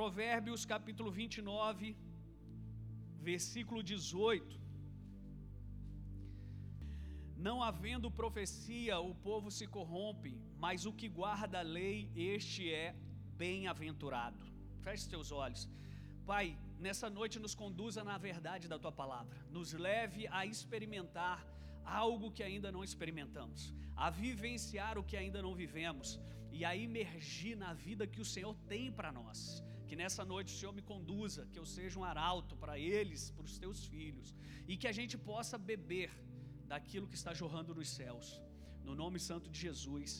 Provérbios capítulo 29, versículo 18. Não havendo profecia, o povo se corrompe, mas o que guarda a lei, este é bem-aventurado. Feche seus olhos. Pai, nessa noite nos conduza na verdade da tua palavra, nos leve a experimentar algo que ainda não experimentamos, a vivenciar o que ainda não vivemos e a imergir na vida que o Senhor tem para nós. Que nessa noite o Senhor me conduza, que eu seja um arauto para eles, para os teus filhos, e que a gente possa beber daquilo que está jorrando nos céus. No nome santo de Jesus.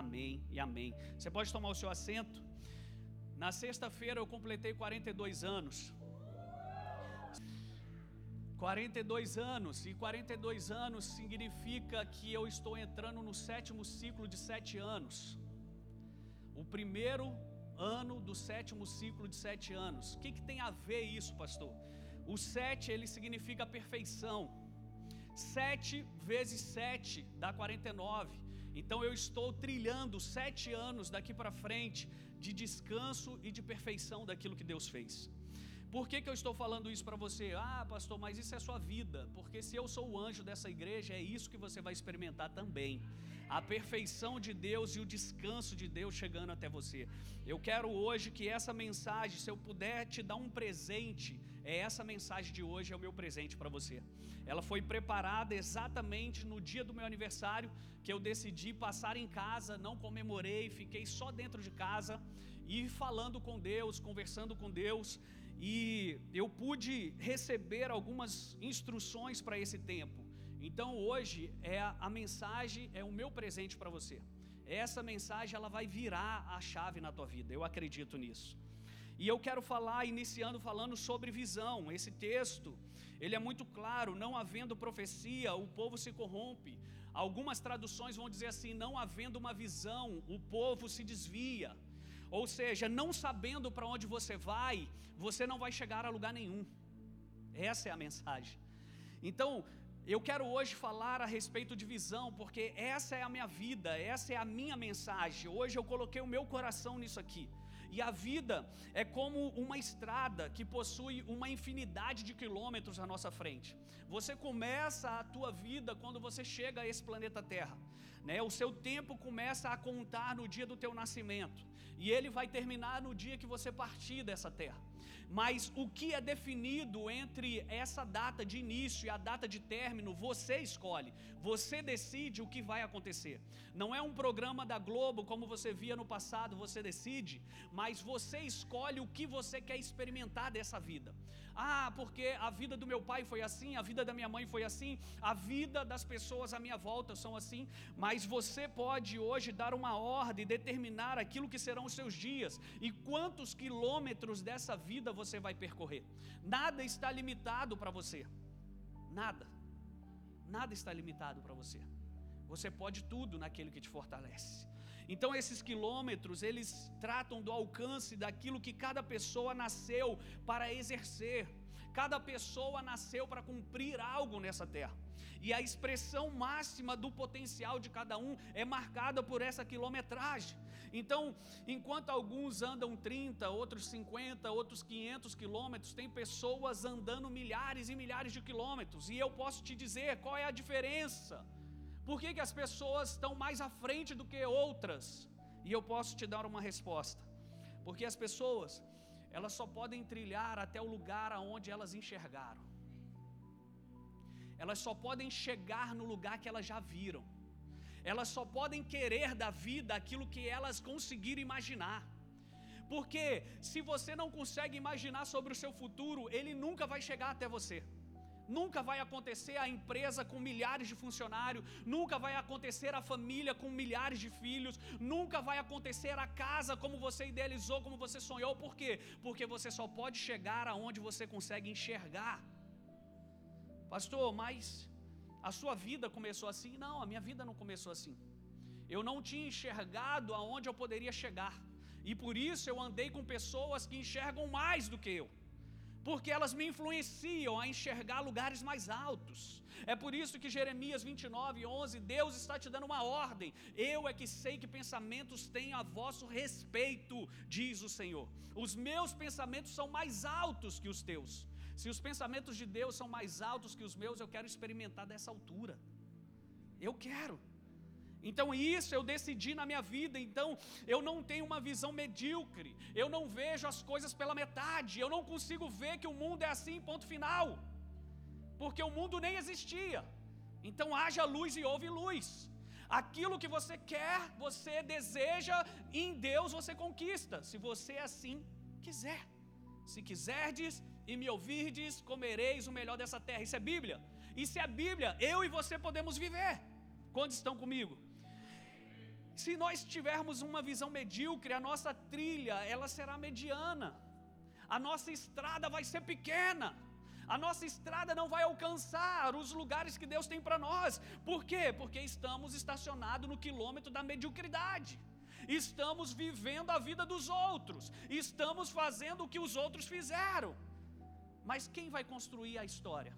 Amém e amém. Você pode tomar o seu assento? Na sexta-feira eu completei 42 anos. 42 anos, e 42 anos significa que eu estou entrando no sétimo ciclo de sete anos. O primeiro ano do sétimo ciclo de sete anos. O que, que tem a ver isso, pastor? O sete ele significa perfeição. Sete vezes sete dá 49. Então eu estou trilhando sete anos daqui para frente de descanso e de perfeição daquilo que Deus fez. Por que, que eu estou falando isso para você? Ah, pastor, mas isso é sua vida. Porque se eu sou o anjo dessa igreja, é isso que você vai experimentar também. A perfeição de Deus e o descanso de Deus chegando até você. Eu quero hoje que essa mensagem, se eu puder te dar um presente, é essa mensagem de hoje, é o meu presente para você. Ela foi preparada exatamente no dia do meu aniversário, que eu decidi passar em casa, não comemorei, fiquei só dentro de casa e falando com Deus, conversando com Deus e eu pude receber algumas instruções para esse tempo. Então hoje é a, a mensagem é o meu presente para você. Essa mensagem ela vai virar a chave na tua vida. Eu acredito nisso. E eu quero falar, iniciando falando sobre visão. Esse texto, ele é muito claro, não havendo profecia, o povo se corrompe. Algumas traduções vão dizer assim, não havendo uma visão, o povo se desvia. Ou seja, não sabendo para onde você vai, você não vai chegar a lugar nenhum. Essa é a mensagem. Então, eu quero hoje falar a respeito de visão, porque essa é a minha vida, essa é a minha mensagem. Hoje eu coloquei o meu coração nisso aqui. E a vida é como uma estrada que possui uma infinidade de quilômetros à nossa frente. Você começa a tua vida quando você chega a esse planeta Terra, né? O seu tempo começa a contar no dia do teu nascimento e ele vai terminar no dia que você partir dessa terra. Mas o que é definido entre essa data de início e a data de término, você escolhe. Você decide o que vai acontecer. Não é um programa da Globo como você via no passado, você decide, mas você escolhe o que você quer experimentar dessa vida. Ah, porque a vida do meu pai foi assim, a vida da minha mãe foi assim, a vida das pessoas à minha volta são assim, mas você pode hoje dar uma ordem, determinar aquilo que serão os seus dias e quantos quilômetros dessa vida você vai percorrer. Nada está limitado para você. Nada. Nada está limitado para você. Você pode tudo naquele que te fortalece. Então esses quilômetros, eles tratam do alcance daquilo que cada pessoa nasceu para exercer. Cada pessoa nasceu para cumprir algo nessa terra. E a expressão máxima do potencial de cada um é marcada por essa quilometragem. Então, enquanto alguns andam 30, outros 50, outros 500 quilômetros, tem pessoas andando milhares e milhares de quilômetros. E eu posso te dizer qual é a diferença por que, que as pessoas estão mais à frente do que outras? E eu posso te dar uma resposta. Porque as pessoas, elas só podem trilhar até o lugar aonde elas enxergaram. Elas só podem chegar no lugar que elas já viram. Elas só podem querer da vida aquilo que elas conseguiram imaginar. Porque se você não consegue imaginar sobre o seu futuro, ele nunca vai chegar até você. Nunca vai acontecer a empresa com milhares de funcionários, nunca vai acontecer a família com milhares de filhos, nunca vai acontecer a casa como você idealizou, como você sonhou. Por quê? Porque você só pode chegar aonde você consegue enxergar. Pastor, mas a sua vida começou assim? Não, a minha vida não começou assim. Eu não tinha enxergado aonde eu poderia chegar. E por isso eu andei com pessoas que enxergam mais do que eu porque elas me influenciam a enxergar lugares mais altos. É por isso que Jeremias 29, 11, Deus está te dando uma ordem. Eu é que sei que pensamentos têm a vosso respeito, diz o Senhor. Os meus pensamentos são mais altos que os teus. Se os pensamentos de Deus são mais altos que os meus, eu quero experimentar dessa altura. Eu quero. Então isso eu decidi na minha vida. Então eu não tenho uma visão medíocre. Eu não vejo as coisas pela metade. Eu não consigo ver que o mundo é assim, ponto final. Porque o mundo nem existia. Então haja luz e houve luz. Aquilo que você quer, você deseja, em Deus você conquista. Se você assim quiser. Se quiserdes e me ouvirdes, comereis o melhor dessa terra. Isso é Bíblia. Isso é Bíblia. Eu e você podemos viver. Quando estão comigo? Se nós tivermos uma visão medíocre, a nossa trilha, ela será mediana. A nossa estrada vai ser pequena. A nossa estrada não vai alcançar os lugares que Deus tem para nós. Por quê? Porque estamos estacionados no quilômetro da mediocridade. Estamos vivendo a vida dos outros. Estamos fazendo o que os outros fizeram. Mas quem vai construir a história?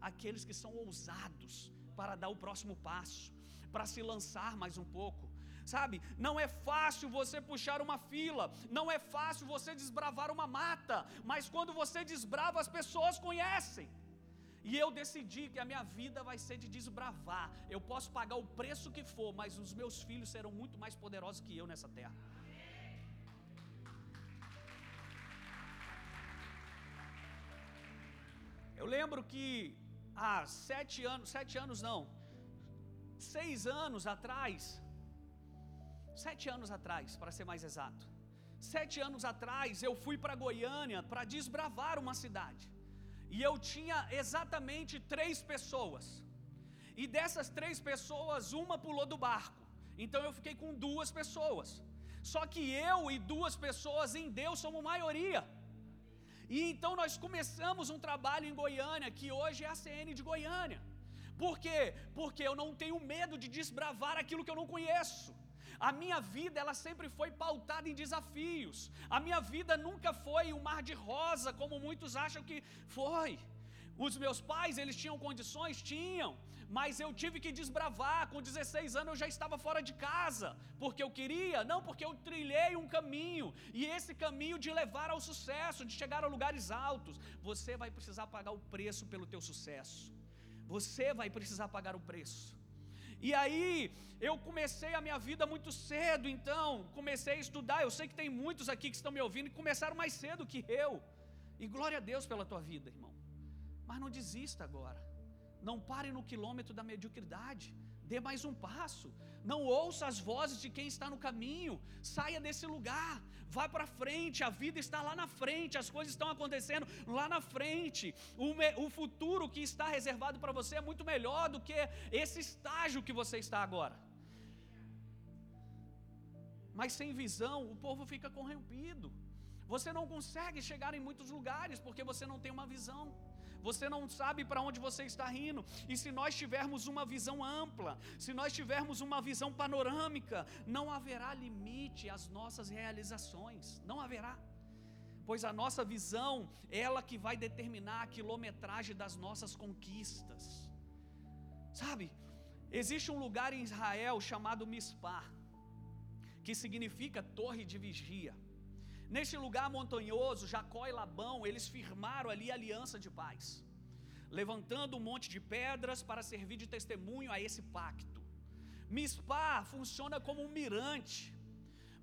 Aqueles que são ousados para dar o próximo passo para se lançar mais um pouco. Sabe, não é fácil você puxar uma fila, não é fácil você desbravar uma mata, mas quando você desbrava, as pessoas conhecem. E eu decidi que a minha vida vai ser de desbravar. Eu posso pagar o preço que for, mas os meus filhos serão muito mais poderosos que eu nessa terra. Eu lembro que há sete anos, sete anos não, seis anos atrás, sete anos atrás, para ser mais exato, sete anos atrás eu fui para Goiânia para desbravar uma cidade, e eu tinha exatamente três pessoas, e dessas três pessoas, uma pulou do barco, então eu fiquei com duas pessoas, só que eu e duas pessoas em Deus somos maioria. E então nós começamos um trabalho em Goiânia, que hoje é a CN de Goiânia. Por quê? Porque eu não tenho medo de desbravar aquilo que eu não conheço. A minha vida, ela sempre foi pautada em desafios. A minha vida nunca foi um mar de rosa, como muitos acham que foi. Os meus pais, eles tinham condições? Tinham. Mas eu tive que desbravar. Com 16 anos eu já estava fora de casa. Porque eu queria? Não, porque eu trilhei um caminho. E esse caminho de levar ao sucesso, de chegar a lugares altos. Você vai precisar pagar o preço pelo teu sucesso. Você vai precisar pagar o preço. E aí, eu comecei a minha vida muito cedo, então, comecei a estudar. Eu sei que tem muitos aqui que estão me ouvindo que começaram mais cedo que eu. E glória a Deus pela tua vida, irmão. Mas não desista agora. Não pare no quilômetro da mediocridade. Dê mais um passo. Não ouça as vozes de quem está no caminho. Saia desse lugar. Vá para frente. A vida está lá na frente. As coisas estão acontecendo lá na frente. O, me, o futuro que está reservado para você é muito melhor do que esse estágio que você está agora. Mas sem visão, o povo fica corrompido. Você não consegue chegar em muitos lugares porque você não tem uma visão você não sabe para onde você está indo. E se nós tivermos uma visão ampla, se nós tivermos uma visão panorâmica, não haverá limite às nossas realizações, não haverá. Pois a nossa visão, ela que vai determinar a quilometragem das nossas conquistas. Sabe? Existe um lugar em Israel chamado Mispar, que significa torre de vigia. Neste lugar montanhoso, Jacó e Labão, eles firmaram ali aliança de paz, levantando um monte de pedras para servir de testemunho a esse pacto. Mispá funciona como um mirante.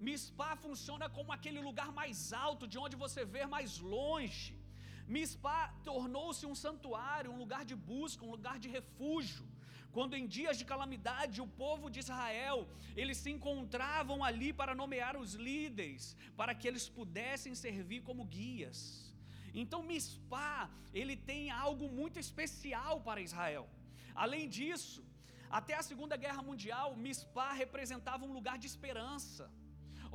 Mispá funciona como aquele lugar mais alto, de onde você vê mais longe. Mispá tornou-se um santuário, um lugar de busca, um lugar de refúgio. Quando em dias de calamidade o povo de Israel, eles se encontravam ali para nomear os líderes, para que eles pudessem servir como guias. Então Mispá, ele tem algo muito especial para Israel. Além disso, até a Segunda Guerra Mundial, Mispá representava um lugar de esperança.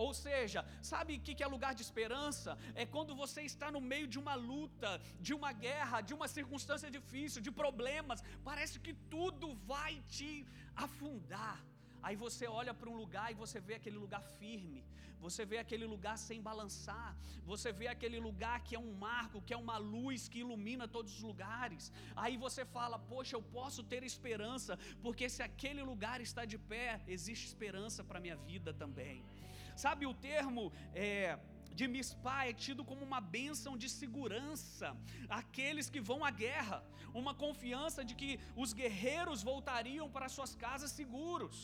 Ou seja, sabe o que é lugar de esperança? É quando você está no meio de uma luta, de uma guerra, de uma circunstância difícil, de problemas, parece que tudo vai te afundar. Aí você olha para um lugar e você vê aquele lugar firme, você vê aquele lugar sem balançar, você vê aquele lugar que é um marco, que é uma luz que ilumina todos os lugares. Aí você fala: Poxa, eu posso ter esperança, porque se aquele lugar está de pé, existe esperança para a minha vida também. Sabe o termo é, de Mispá é tido como uma bênção de segurança aqueles que vão à guerra, uma confiança de que os guerreiros voltariam para suas casas seguros.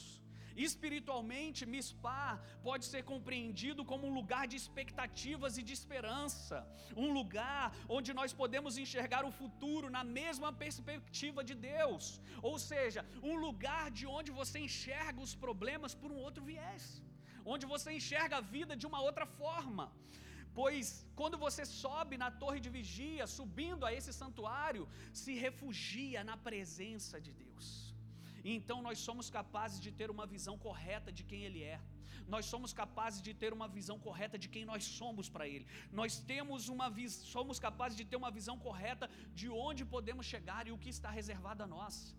Espiritualmente, Mispá pode ser compreendido como um lugar de expectativas e de esperança, um lugar onde nós podemos enxergar o futuro na mesma perspectiva de Deus, ou seja, um lugar de onde você enxerga os problemas por um outro viés onde você enxerga a vida de uma outra forma. Pois quando você sobe na torre de vigia, subindo a esse santuário, se refugia na presença de Deus. Então nós somos capazes de ter uma visão correta de quem Ele é. Nós somos capazes de ter uma visão correta de quem nós somos para Ele. Nós temos uma somos capazes de ter uma visão correta de onde podemos chegar e o que está reservado a nós.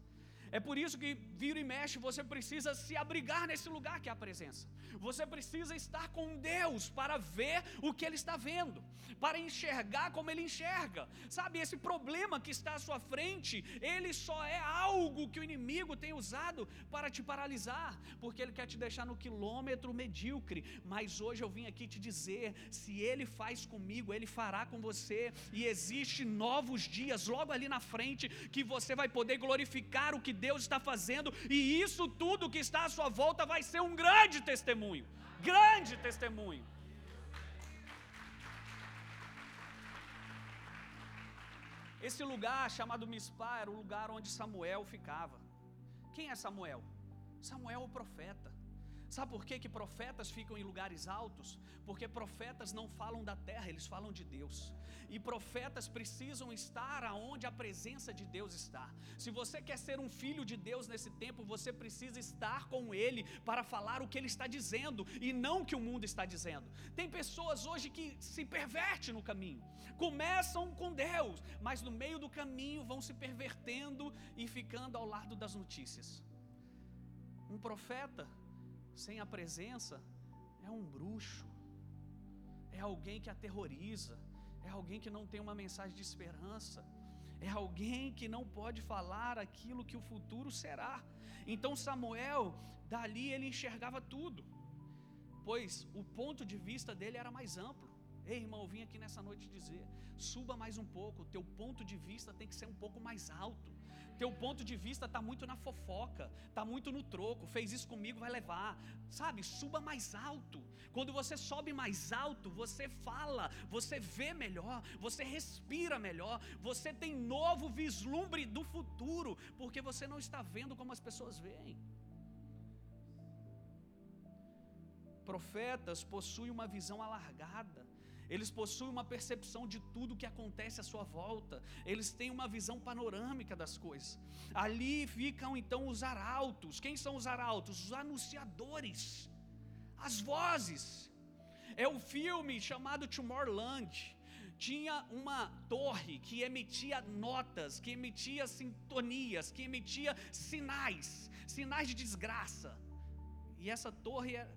É por isso que vira e mexe, você precisa se abrigar nesse lugar que é a presença. Você precisa estar com Deus para ver o que Ele está vendo, para enxergar como Ele enxerga. Sabe, esse problema que está à sua frente, ele só é algo que o inimigo tem usado para te paralisar, porque ele quer te deixar no quilômetro medíocre. Mas hoje eu vim aqui te dizer: se Ele faz comigo, Ele fará com você, e existe novos dias logo ali na frente que você vai poder glorificar o que Deus está fazendo, e isso tudo que está à sua volta vai ser um grande testemunho grande testemunho. Esse lugar chamado Mispá era o lugar onde Samuel ficava. Quem é Samuel? Samuel o profeta. Sabe por que, que profetas ficam em lugares altos? Porque profetas não falam da terra, eles falam de Deus. E profetas precisam estar aonde a presença de Deus está. Se você quer ser um filho de Deus nesse tempo, você precisa estar com Ele para falar o que Ele está dizendo e não o que o mundo está dizendo. Tem pessoas hoje que se pervertem no caminho, começam com Deus, mas no meio do caminho vão se pervertendo e ficando ao lado das notícias. Um profeta sem a presença é um bruxo, é alguém que aterroriza, é alguém que não tem uma mensagem de esperança, é alguém que não pode falar aquilo que o futuro será. Então Samuel, dali ele enxergava tudo, pois o ponto de vista dele era mais amplo. Ei, irmão, eu vim aqui nessa noite dizer: suba mais um pouco, o teu ponto de vista tem que ser um pouco mais alto. Teu ponto de vista está muito na fofoca, está muito no troco. Fez isso comigo, vai levar. Sabe, suba mais alto. Quando você sobe mais alto, você fala, você vê melhor, você respira melhor, você tem novo vislumbre do futuro, porque você não está vendo como as pessoas veem. Profetas possuem uma visão alargada eles possuem uma percepção de tudo que acontece à sua volta, eles têm uma visão panorâmica das coisas. Ali ficam então os arautos. Quem são os arautos? Os anunciadores, as vozes. É o filme chamado Tomorrowland. Tinha uma torre que emitia notas, que emitia sintonias, que emitia sinais, sinais de desgraça. E essa torre é,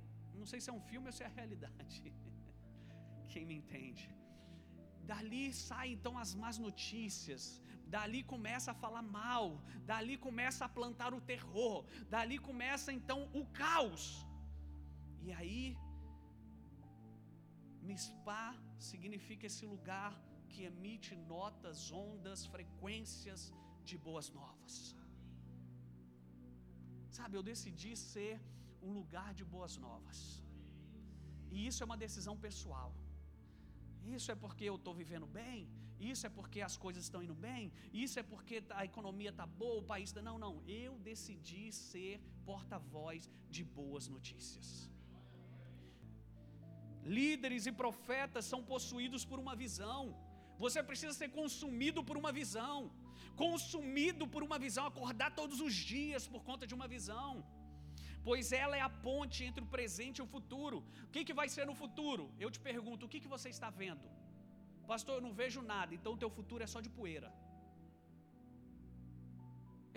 não sei se é um filme ou se é a realidade. quem me entende. Dali saem então as más notícias, dali começa a falar mal, dali começa a plantar o terror, dali começa então o caos. E aí, Mispá significa esse lugar que emite notas, ondas, frequências de boas novas. Sabe, eu decidi ser um lugar de boas novas. E isso é uma decisão pessoal. Isso é porque eu estou vivendo bem? Isso é porque as coisas estão indo bem? Isso é porque a economia está boa, o país está. Não, não. Eu decidi ser porta-voz de boas notícias. Líderes e profetas são possuídos por uma visão. Você precisa ser consumido por uma visão. Consumido por uma visão, acordar todos os dias por conta de uma visão pois ela é a ponte entre o presente e o futuro. O que, que vai ser no futuro? Eu te pergunto, o que, que você está vendo? Pastor, eu não vejo nada, então o teu futuro é só de poeira.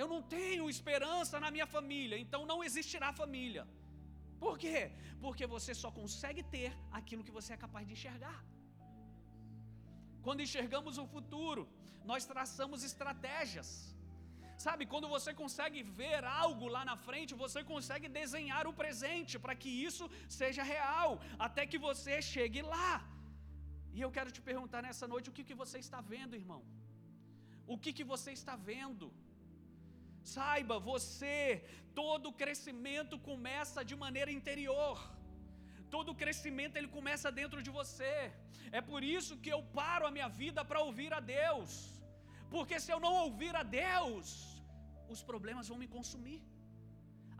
Eu não tenho esperança na minha família, então não existirá família. Por quê? Porque você só consegue ter aquilo que você é capaz de enxergar. Quando enxergamos o futuro, nós traçamos estratégias. Sabe, quando você consegue ver algo lá na frente, você consegue desenhar o presente para que isso seja real, até que você chegue lá. E eu quero te perguntar nessa noite o que, que você está vendo, irmão? O que, que você está vendo? Saiba, você, todo crescimento começa de maneira interior. Todo crescimento ele começa dentro de você. É por isso que eu paro a minha vida para ouvir a Deus. Porque se eu não ouvir a Deus, os problemas vão me consumir.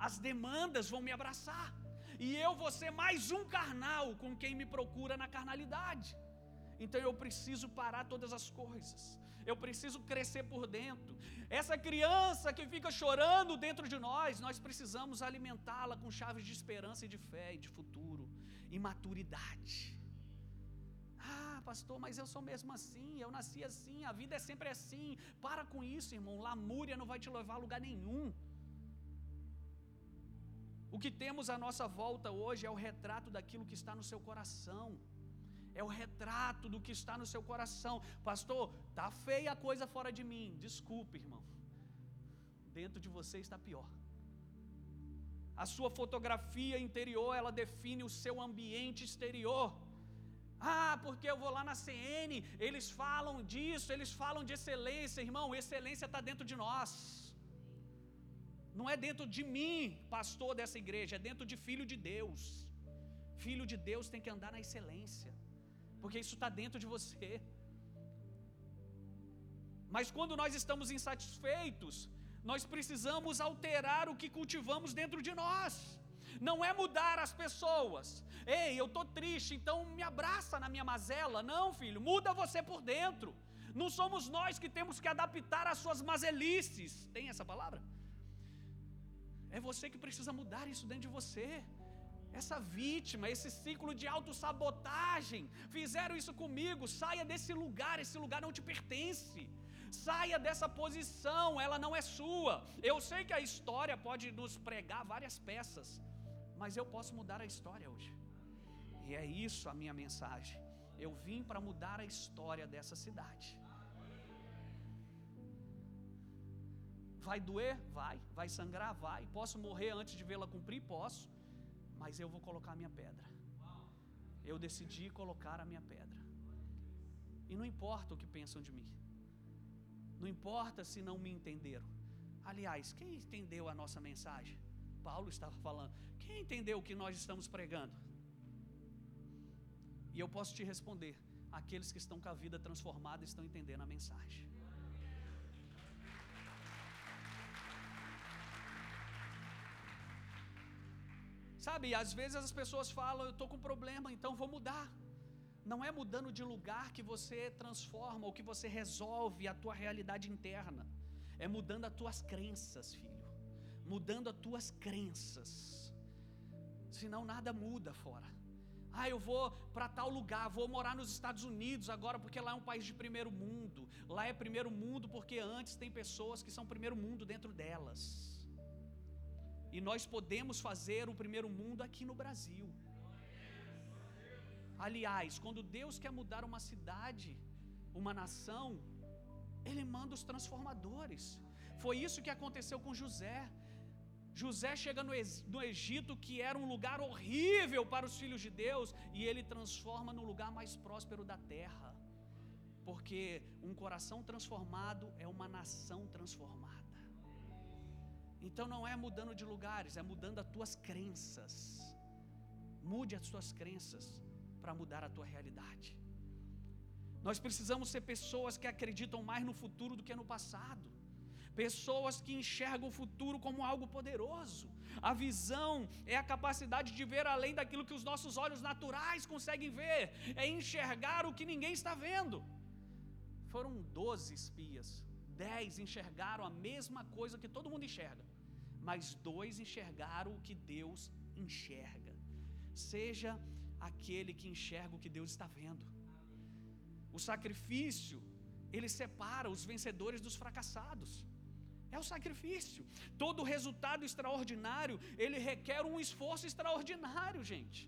As demandas vão me abraçar. E eu vou ser mais um carnal com quem me procura na carnalidade. Então eu preciso parar todas as coisas. Eu preciso crescer por dentro. Essa criança que fica chorando dentro de nós, nós precisamos alimentá-la com chaves de esperança e de fé e de futuro e maturidade. Ah, pastor, mas eu sou mesmo assim, eu nasci assim, a vida é sempre assim. Para com isso, irmão. Lamúria não vai te levar a lugar nenhum. O que temos à nossa volta hoje é o retrato daquilo que está no seu coração. É o retrato do que está no seu coração. Pastor, tá feia a coisa fora de mim. Desculpe, irmão. Dentro de você está pior. A sua fotografia interior, ela define o seu ambiente exterior. Ah, porque eu vou lá na CN, eles falam disso, eles falam de excelência, irmão. Excelência está dentro de nós. Não é dentro de mim, pastor dessa igreja, é dentro de filho de Deus. Filho de Deus tem que andar na excelência porque isso está dentro de você. Mas quando nós estamos insatisfeitos, nós precisamos alterar o que cultivamos dentro de nós. Não é mudar as pessoas. Ei, eu estou triste, então me abraça na minha mazela. Não, filho, muda você por dentro. Não somos nós que temos que adaptar as suas mazelices. Tem essa palavra? É você que precisa mudar isso dentro de você essa vítima, esse ciclo de autossabotagem, fizeram isso comigo, saia desse lugar, esse lugar não te pertence. Saia dessa posição, ela não é sua. Eu sei que a história pode nos pregar várias peças, mas eu posso mudar a história hoje. E é isso a minha mensagem. Eu vim para mudar a história dessa cidade. Vai doer? Vai. Vai sangrar? Vai. Posso morrer antes de vê-la cumprir? Posso mas eu vou colocar a minha pedra. Eu decidi colocar a minha pedra. E não importa o que pensam de mim. Não importa se não me entenderam. Aliás, quem entendeu a nossa mensagem? Paulo estava falando. Quem entendeu o que nós estamos pregando? E eu posso te responder: aqueles que estão com a vida transformada estão entendendo a mensagem. Sabe, às vezes as pessoas falam, eu estou com problema, então vou mudar. Não é mudando de lugar que você transforma ou que você resolve a tua realidade interna. É mudando as tuas crenças, filho. Mudando as tuas crenças. Senão nada muda fora. Ah, eu vou para tal lugar, vou morar nos Estados Unidos agora porque lá é um país de primeiro mundo. Lá é primeiro mundo porque antes tem pessoas que são primeiro mundo dentro delas. E nós podemos fazer o primeiro mundo aqui no Brasil. Aliás, quando Deus quer mudar uma cidade, uma nação, Ele manda os transformadores. Foi isso que aconteceu com José. José chega no, Egito, que era um lugar horrível para os filhos de Deus, e ele transforma no lugar mais próspero da terra. Porque um coração transformado é uma nação transformada. Então não é mudando de lugares, é mudando as tuas crenças. Mude as tuas crenças para mudar a tua realidade. Nós precisamos ser pessoas que acreditam mais no futuro do que no passado. Pessoas que enxergam o futuro como algo poderoso. A visão é a capacidade de ver além daquilo que os nossos olhos naturais conseguem ver, é enxergar o que ninguém está vendo. Foram 12 espias, 10 enxergaram a mesma coisa que todo mundo enxerga mas dois enxergaram o que Deus enxerga. Seja aquele que enxerga o que Deus está vendo. O sacrifício, ele separa os vencedores dos fracassados. É o sacrifício. Todo resultado extraordinário, ele requer um esforço extraordinário, gente.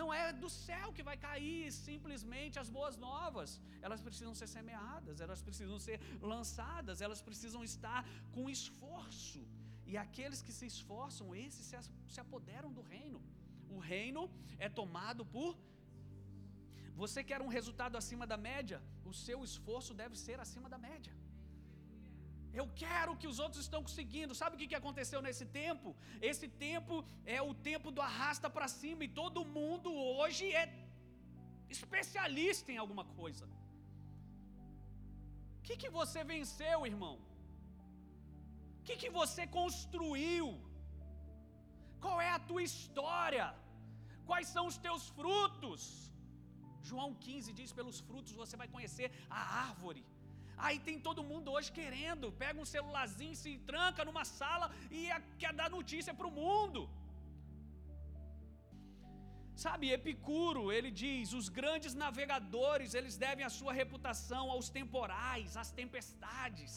Não é do céu que vai cair simplesmente as boas novas. Elas precisam ser semeadas, elas precisam ser lançadas, elas precisam estar com esforço. E aqueles que se esforçam, esses se apoderam do reino. O reino é tomado por. Você quer um resultado acima da média? O seu esforço deve ser acima da média. Eu quero que os outros estão conseguindo. Sabe o que aconteceu nesse tempo? Esse tempo é o tempo do arrasta para cima e todo mundo hoje é especialista em alguma coisa. O que, que você venceu, irmão? O que, que você construiu? Qual é a tua história? Quais são os teus frutos? João 15 diz: pelos frutos você vai conhecer a árvore. Aí tem todo mundo hoje querendo, pega um celularzinho, se tranca numa sala e quer dar notícia para o mundo. Sabe, Epicuro, ele diz: os grandes navegadores, eles devem a sua reputação aos temporais, às tempestades.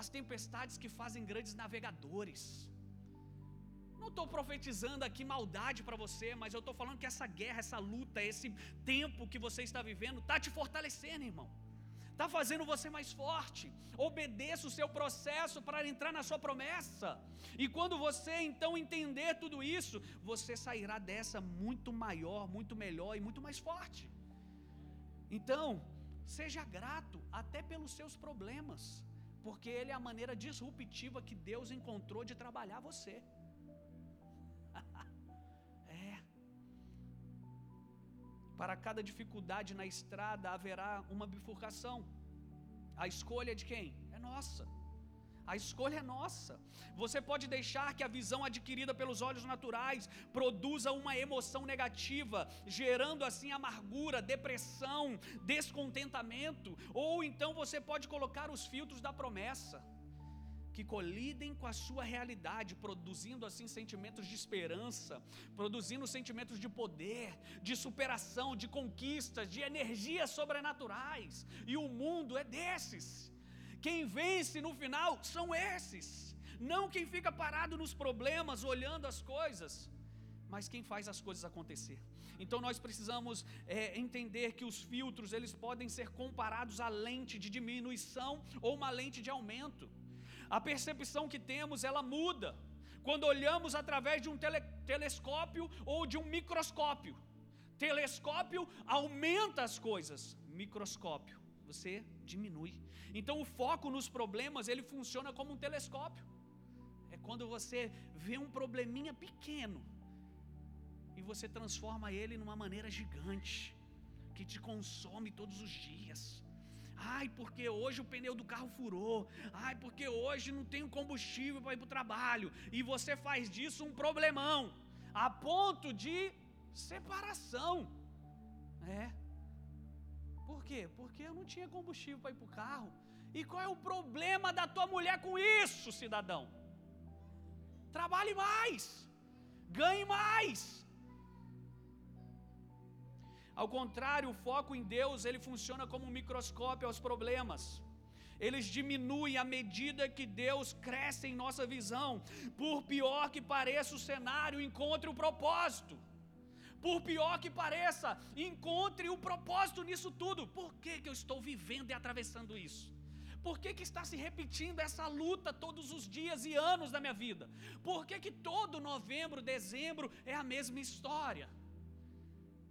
As tempestades que fazem grandes navegadores. Não estou profetizando aqui maldade para você, mas eu estou falando que essa guerra, essa luta, esse tempo que você está vivendo, está te fortalecendo, irmão está fazendo você mais forte. Obedeça o seu processo para entrar na sua promessa. E quando você então entender tudo isso, você sairá dessa muito maior, muito melhor e muito mais forte. Então, seja grato até pelos seus problemas, porque ele é a maneira disruptiva que Deus encontrou de trabalhar você. Para cada dificuldade na estrada haverá uma bifurcação. A escolha de quem? É nossa. A escolha é nossa. Você pode deixar que a visão adquirida pelos olhos naturais produza uma emoção negativa, gerando assim amargura, depressão, descontentamento, ou então você pode colocar os filtros da promessa que colidem com a sua realidade, produzindo assim sentimentos de esperança, produzindo sentimentos de poder, de superação, de conquistas, de energias sobrenaturais. E o mundo é desses. Quem vence no final são esses. Não quem fica parado nos problemas, olhando as coisas, mas quem faz as coisas acontecer. Então nós precisamos é, entender que os filtros eles podem ser comparados à lente de diminuição ou uma lente de aumento. A percepção que temos, ela muda quando olhamos através de um tele, telescópio ou de um microscópio. Telescópio aumenta as coisas, microscópio você diminui. Então o foco nos problemas, ele funciona como um telescópio. É quando você vê um probleminha pequeno e você transforma ele numa maneira gigante que te consome todos os dias. Ai, porque hoje o pneu do carro furou. Ai, porque hoje não tenho combustível para ir para o trabalho. E você faz disso um problemão, a ponto de separação. É. Por quê? Porque eu não tinha combustível para ir para o carro. E qual é o problema da tua mulher com isso, cidadão? Trabalhe mais, ganhe mais. Ao contrário, o foco em Deus, ele funciona como um microscópio aos problemas. Eles diminuem à medida que Deus cresce em nossa visão. Por pior que pareça o cenário, encontre o propósito. Por pior que pareça, encontre o propósito nisso tudo. Por que, que eu estou vivendo e atravessando isso? Por que, que está se repetindo essa luta todos os dias e anos da minha vida? Por que, que todo novembro, dezembro é a mesma história?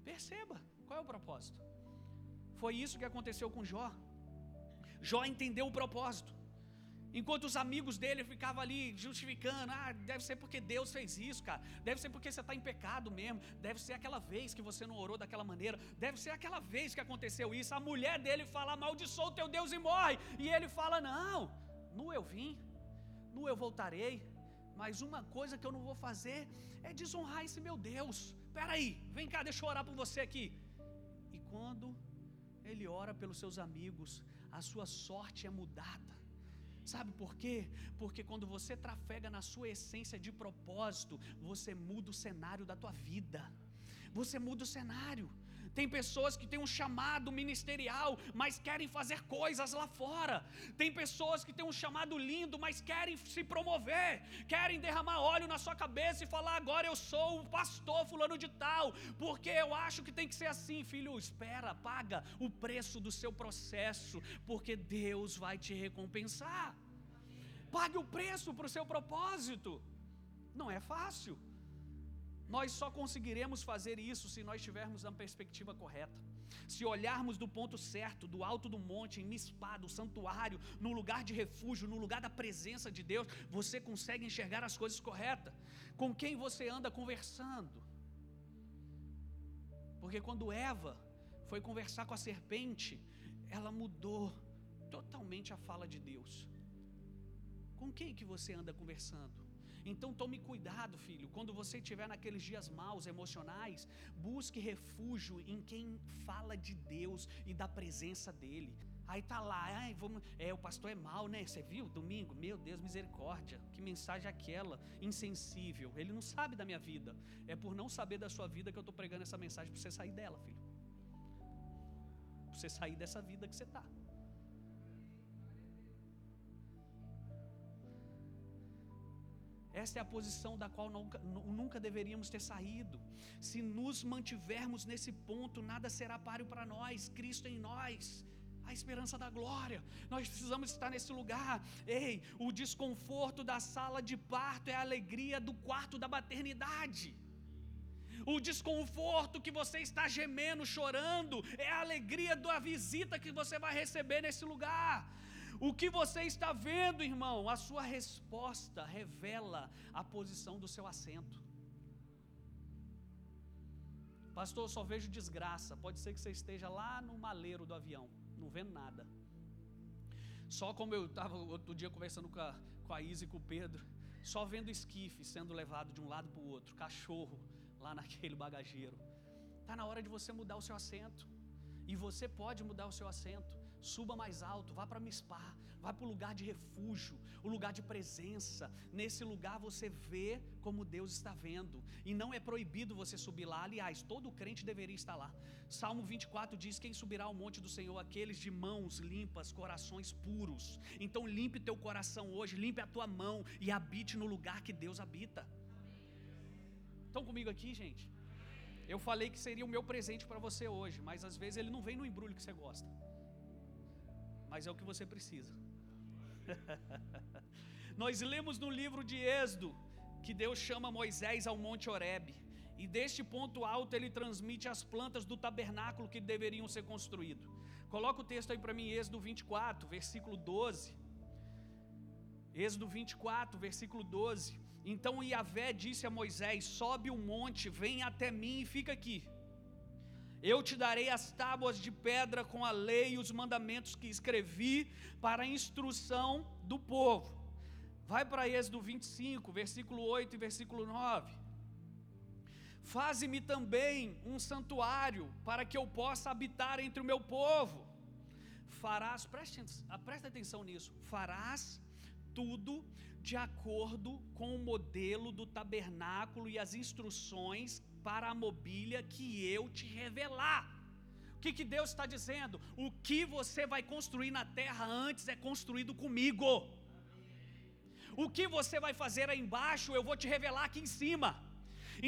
Perceba. Qual é o propósito? Foi isso que aconteceu com Jó. Jó entendeu o propósito. Enquanto os amigos dele ficavam ali justificando, ah, deve ser porque Deus fez isso, cara. Deve ser porque você está em pecado mesmo. Deve ser aquela vez que você não orou daquela maneira. Deve ser aquela vez que aconteceu isso. A mulher dele fala, amaldiçoa o teu Deus e morre. E ele fala, não, nu eu vim, nu eu voltarei. Mas uma coisa que eu não vou fazer é desonrar esse meu Deus. Peraí, vem cá, deixa eu orar por você aqui quando ele ora pelos seus amigos, a sua sorte é mudada. Sabe por quê? Porque quando você trafega na sua essência de propósito, você muda o cenário da tua vida. Você muda o cenário. Tem pessoas que têm um chamado ministerial, mas querem fazer coisas lá fora. Tem pessoas que têm um chamado lindo, mas querem se promover, querem derramar óleo na sua cabeça e falar: agora eu sou o pastor fulano de tal, porque eu acho que tem que ser assim. Filho, espera, paga o preço do seu processo, porque Deus vai te recompensar. Pague o preço para o seu propósito. Não é fácil. Nós só conseguiremos fazer isso se nós tivermos a perspectiva correta. Se olharmos do ponto certo, do alto do monte, em Mispá, do santuário, no lugar de refúgio, no lugar da presença de Deus, você consegue enxergar as coisas corretas. Com quem você anda conversando? Porque quando Eva foi conversar com a serpente, ela mudou totalmente a fala de Deus. Com quem que você anda conversando? Então tome cuidado, filho. Quando você estiver naqueles dias maus, emocionais, busque refúgio em quem fala de Deus e da presença dele. Aí tá lá, ai, vamos, é, o pastor é mal, né? Você viu? Domingo, meu Deus, misericórdia. Que mensagem aquela? Insensível. Ele não sabe da minha vida. É por não saber da sua vida que eu estou pregando essa mensagem para você sair dela, filho. Para você sair dessa vida que você está. Essa é a posição da qual nunca, nunca deveríamos ter saído. Se nos mantivermos nesse ponto, nada será páreo para nós, Cristo em nós a esperança da glória. Nós precisamos estar nesse lugar. Ei, o desconforto da sala de parto é a alegria do quarto da maternidade. O desconforto que você está gemendo, chorando, é a alegria da visita que você vai receber nesse lugar. O que você está vendo, irmão, a sua resposta revela a posição do seu assento. Pastor, eu só vejo desgraça. Pode ser que você esteja lá no maleiro do avião, não vendo nada. Só como eu estava outro dia conversando com a, com a Isa e com o Pedro, só vendo esquife sendo levado de um lado para o outro, cachorro lá naquele bagageiro. Está na hora de você mudar o seu assento. E você pode mudar o seu assento suba mais alto, vá para Mispá, vá para o lugar de refúgio, o lugar de presença. Nesse lugar você vê como Deus está vendo, e não é proibido você subir lá. Aliás, todo crente deveria estar lá. Salmo 24 diz: Quem subirá ao monte do Senhor? Aqueles de mãos limpas, corações puros. Então, limpe teu coração hoje, limpe a tua mão e habite no lugar que Deus habita. Estão comigo aqui, gente? Eu falei que seria o meu presente para você hoje, mas às vezes ele não vem no embrulho que você gosta mas é o que você precisa. Nós lemos no livro de Êxodo que Deus chama Moisés ao Monte Horebe. E deste ponto alto ele transmite as plantas do tabernáculo que deveriam ser construído. Coloca o texto aí para mim, Êxodo 24, versículo 12. Êxodo 24, versículo 12. Então Yahvé disse a Moisés: Sobe o monte, vem até mim e fica aqui. Eu te darei as tábuas de pedra com a lei e os mandamentos que escrevi para a instrução do povo. Vai para Êxodo 25, versículo 8 e versículo 9. Faze-me também um santuário para que eu possa habitar entre o meu povo. Farás, preste, preste atenção nisso, farás tudo de acordo com o modelo do tabernáculo e as instruções para a mobília que eu te revelar. O que, que Deus está dizendo? O que você vai construir na terra antes é construído comigo. O que você vai fazer aí embaixo, eu vou te revelar aqui em cima.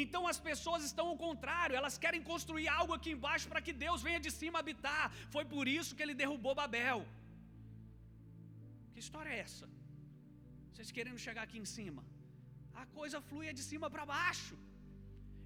Então as pessoas estão ao contrário, elas querem construir algo aqui embaixo para que Deus venha de cima habitar. Foi por isso que ele derrubou Babel. Que história é essa? Vocês querendo chegar aqui em cima? A coisa flui de cima para baixo.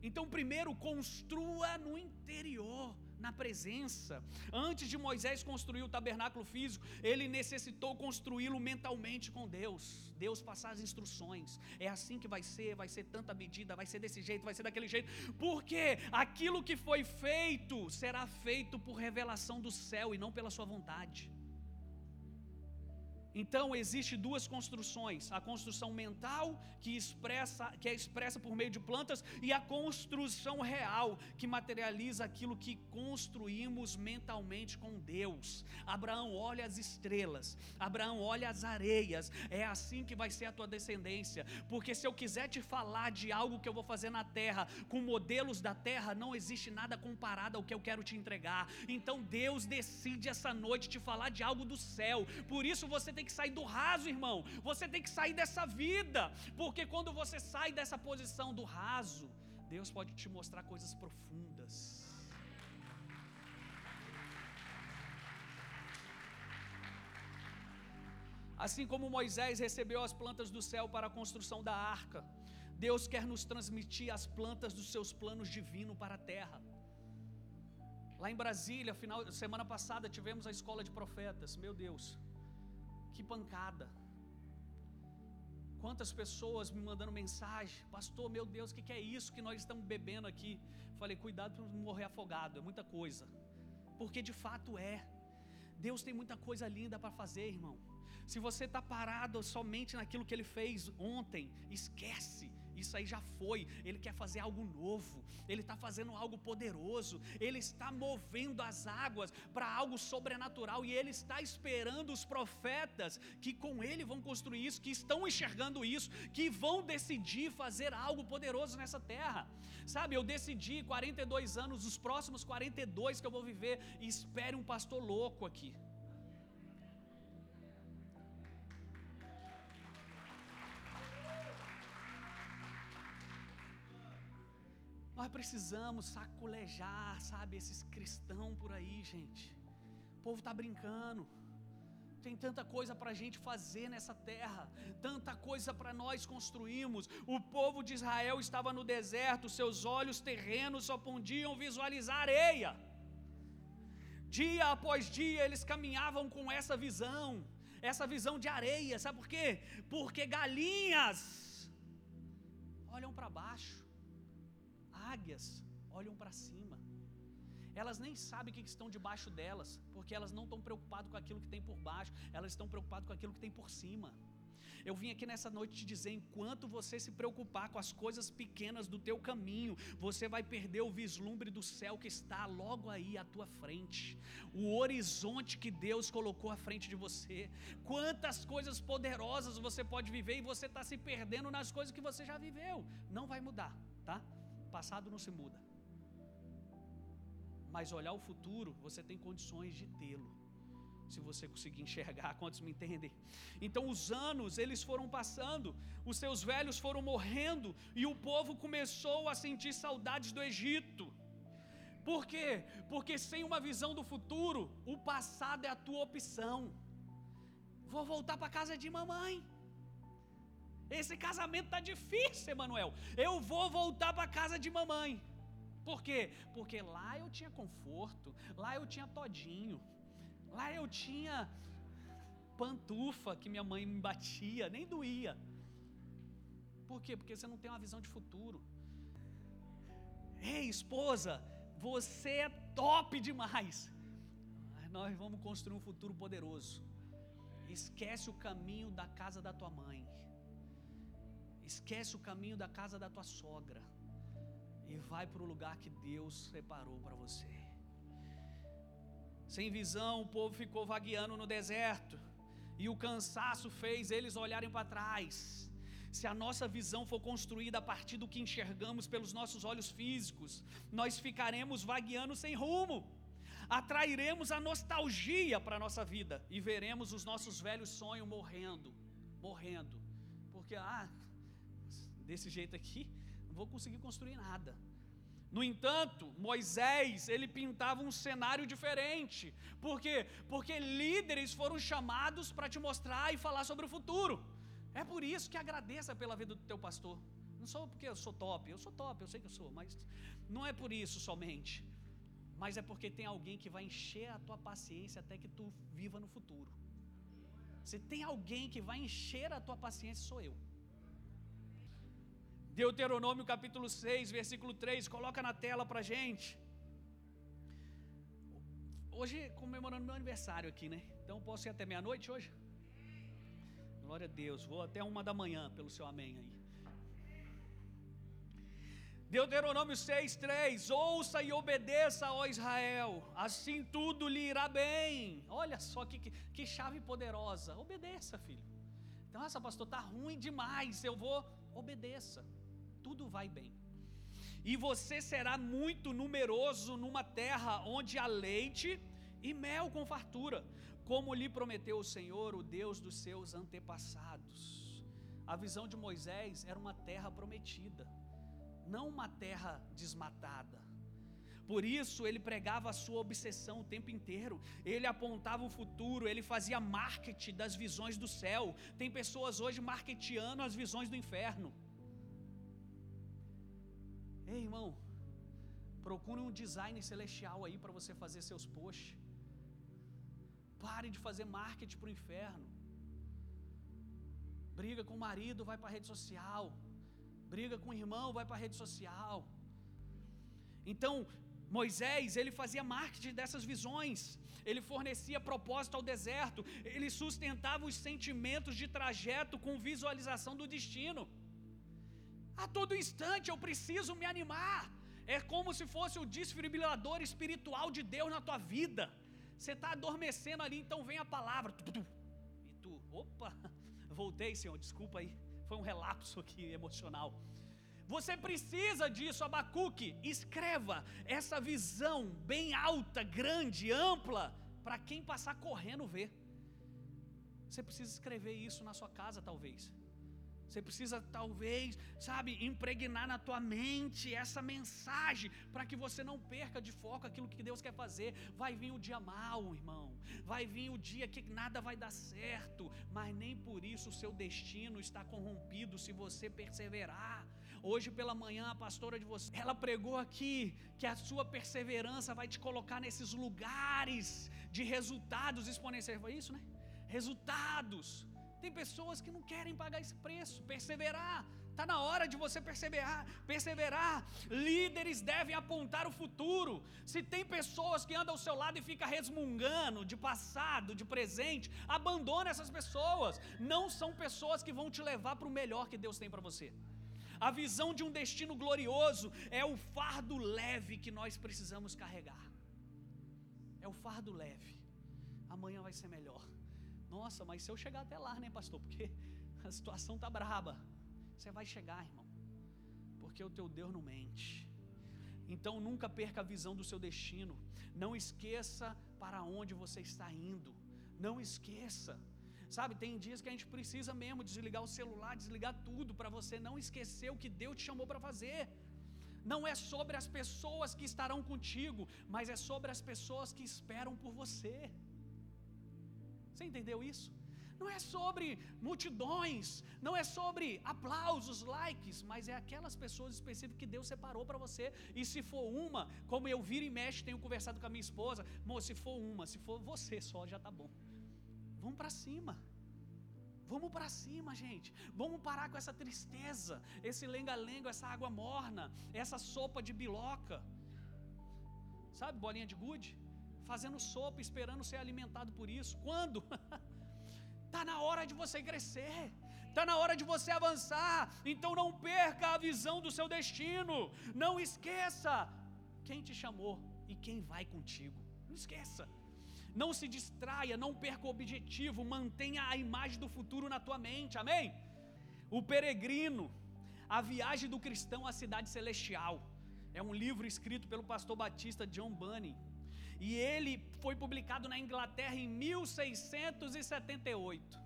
Então, primeiro, construa no interior, na presença. Antes de Moisés construir o tabernáculo físico, ele necessitou construí-lo mentalmente com Deus. Deus passar as instruções. É assim que vai ser, vai ser tanta medida, vai ser desse jeito, vai ser daquele jeito. Porque aquilo que foi feito será feito por revelação do céu e não pela sua vontade. Então existe duas construções: a construção mental que expressa, que é expressa por meio de plantas e a construção real que materializa aquilo que construímos mentalmente com Deus. Abraão olha as estrelas, Abraão olha as areias. É assim que vai ser a tua descendência, porque se eu quiser te falar de algo que eu vou fazer na terra com modelos da terra, não existe nada comparado ao que eu quero te entregar. Então Deus decide essa noite te falar de algo do céu. Por isso você tem tem que sair do raso, irmão. Você tem que sair dessa vida. Porque quando você sai dessa posição do raso, Deus pode te mostrar coisas profundas. Assim como Moisés recebeu as plantas do céu para a construção da arca, Deus quer nos transmitir as plantas dos seus planos divinos para a terra. Lá em Brasília, final semana passada tivemos a escola de profetas. Meu Deus, que pancada. Quantas pessoas me mandando mensagem, pastor, meu Deus, o que, que é isso que nós estamos bebendo aqui? Falei, cuidado para não morrer afogado, é muita coisa. Porque de fato é. Deus tem muita coisa linda para fazer, irmão. Se você está parado somente naquilo que Ele fez ontem, esquece isso aí já foi. Ele quer fazer algo novo, ele está fazendo algo poderoso, ele está movendo as águas para algo sobrenatural e ele está esperando os profetas que com ele vão construir isso, que estão enxergando isso, que vão decidir fazer algo poderoso nessa terra. Sabe, eu decidi 42 anos, os próximos 42 que eu vou viver, espere um pastor louco aqui. Nós precisamos saculejar, sabe, esses cristãos por aí, gente. O povo está brincando. Tem tanta coisa para a gente fazer nessa terra, tanta coisa para nós construirmos. O povo de Israel estava no deserto, seus olhos terrenos só podiam visualizar areia. Dia após dia eles caminhavam com essa visão, essa visão de areia, sabe por quê? Porque galinhas olham para baixo águias olham para cima. Elas nem sabem o que estão debaixo delas, porque elas não estão preocupadas com aquilo que tem por baixo, elas estão preocupadas com aquilo que tem por cima. Eu vim aqui nessa noite te dizer: enquanto você se preocupar com as coisas pequenas do teu caminho, você vai perder o vislumbre do céu que está logo aí à tua frente, o horizonte que Deus colocou à frente de você. Quantas coisas poderosas você pode viver e você está se perdendo nas coisas que você já viveu. Não vai mudar, tá? Passado não se muda. Mas olhar o futuro, você tem condições de tê-lo. Se você conseguir enxergar, quantos me entendem? Então os anos, eles foram passando, os seus velhos foram morrendo e o povo começou a sentir saudades do Egito. Por quê? Porque sem uma visão do futuro, o passado é a tua opção. Vou voltar para casa de mamãe. Esse casamento tá difícil, Emanuel. Eu vou voltar para casa de mamãe. Por quê? Porque lá eu tinha conforto, lá eu tinha todinho, lá eu tinha pantufa que minha mãe me batia, nem doía. Por quê? Porque você não tem uma visão de futuro. Ei, esposa, você é top demais. Nós vamos construir um futuro poderoso. Esquece o caminho da casa da tua mãe. Esquece o caminho da casa da tua sogra e vai para o lugar que Deus separou para você. Sem visão, o povo ficou vagueando no deserto e o cansaço fez eles olharem para trás. Se a nossa visão for construída a partir do que enxergamos pelos nossos olhos físicos, nós ficaremos vagueando sem rumo. Atrairemos a nostalgia para a nossa vida e veremos os nossos velhos sonhos morrendo, morrendo. Porque, ah, desse jeito aqui, não vou conseguir construir nada. No entanto, Moisés, ele pintava um cenário diferente. Por quê? Porque líderes foram chamados para te mostrar e falar sobre o futuro. É por isso que agradeça pela vida do teu pastor. Não só porque eu sou top, eu sou top, eu sei que eu sou, mas não é por isso somente. Mas é porque tem alguém que vai encher a tua paciência até que tu viva no futuro. Se tem alguém que vai encher a tua paciência, sou eu. Deuteronômio capítulo 6, versículo 3, coloca na tela para gente. Hoje comemorando meu aniversário aqui, né? Então posso ir até meia-noite hoje? Glória a Deus. Vou até uma da manhã pelo seu amém aí. Deuteronômio 6, 3: Ouça e obedeça, ó Israel, assim tudo lhe irá bem. Olha só que, que, que chave poderosa. Obedeça, filho. Nossa, pastor, está ruim demais. Eu vou, obedeça. Tudo vai bem. E você será muito numeroso numa terra onde há leite e mel com fartura, como lhe prometeu o Senhor, o Deus dos seus antepassados. A visão de Moisés era uma terra prometida não uma terra desmatada. Por isso ele pregava a sua obsessão o tempo inteiro. Ele apontava o futuro, ele fazia marketing das visões do céu. Tem pessoas hoje marketeando as visões do inferno. Ei, irmão, procure um design celestial aí para você fazer seus posts. Pare de fazer marketing para o inferno. Briga com o marido, vai para a rede social briga com o irmão, vai para a rede social. Então, Moisés, ele fazia marketing dessas visões, ele fornecia propósito ao deserto, ele sustentava os sentimentos de trajeto com visualização do destino. A todo instante eu preciso me animar. É como se fosse o desfibrilador espiritual de Deus na tua vida. Você está adormecendo ali, então vem a palavra. E tu, opa, voltei, Senhor, desculpa aí. Foi um relapso aqui emocional. Você precisa disso, Abacuque. Escreva essa visão bem alta, grande, ampla, para quem passar correndo ver. Você precisa escrever isso na sua casa, talvez. Você precisa, talvez, sabe, impregnar na tua mente essa mensagem para que você não perca de foco aquilo que Deus quer fazer. Vai vir o dia mau, irmão. Vai vir o dia que nada vai dar certo, mas nem por isso o seu destino está corrompido se você perseverar. Hoje pela manhã a pastora de você, ela pregou aqui que a sua perseverança vai te colocar nesses lugares de resultados exponenciais. Foi isso, né? Resultados. Tem pessoas que não querem pagar esse preço, perseverar. Está na hora de você perseverar, perseverar. Líderes devem apontar o futuro. Se tem pessoas que andam ao seu lado e fica resmungando de passado, de presente, abandone essas pessoas. Não são pessoas que vão te levar para o melhor que Deus tem para você. A visão de um destino glorioso é o fardo leve que nós precisamos carregar. É o fardo leve. Amanhã vai ser melhor. Nossa, mas se eu chegar até lá, né, pastor? Porque a situação tá braba. Você vai chegar, irmão. Porque o teu Deus não mente. Então nunca perca a visão do seu destino. Não esqueça para onde você está indo. Não esqueça. Sabe, tem dias que a gente precisa mesmo desligar o celular, desligar tudo para você não esquecer o que Deus te chamou para fazer. Não é sobre as pessoas que estarão contigo, mas é sobre as pessoas que esperam por você. Você entendeu isso? Não é sobre multidões, não é sobre aplausos, likes, mas é aquelas pessoas específicas que Deus separou para você. E se for uma, como eu viro e mexe, tenho conversado com a minha esposa, se for uma, se for você só, já tá bom. Vamos para cima. Vamos para cima, gente. Vamos parar com essa tristeza, esse lenga-lenga, essa água morna, essa sopa de biloca. Sabe, bolinha de gude? Fazendo sopa, esperando ser alimentado por isso. Quando? Está na hora de você crescer, está na hora de você avançar. Então não perca a visão do seu destino. Não esqueça quem te chamou e quem vai contigo. Não esqueça. Não se distraia, não perca o objetivo, mantenha a imagem do futuro na tua mente. Amém? O peregrino, a viagem do cristão à cidade celestial. É um livro escrito pelo pastor batista John Bunny. E ele foi publicado na Inglaterra em 1678.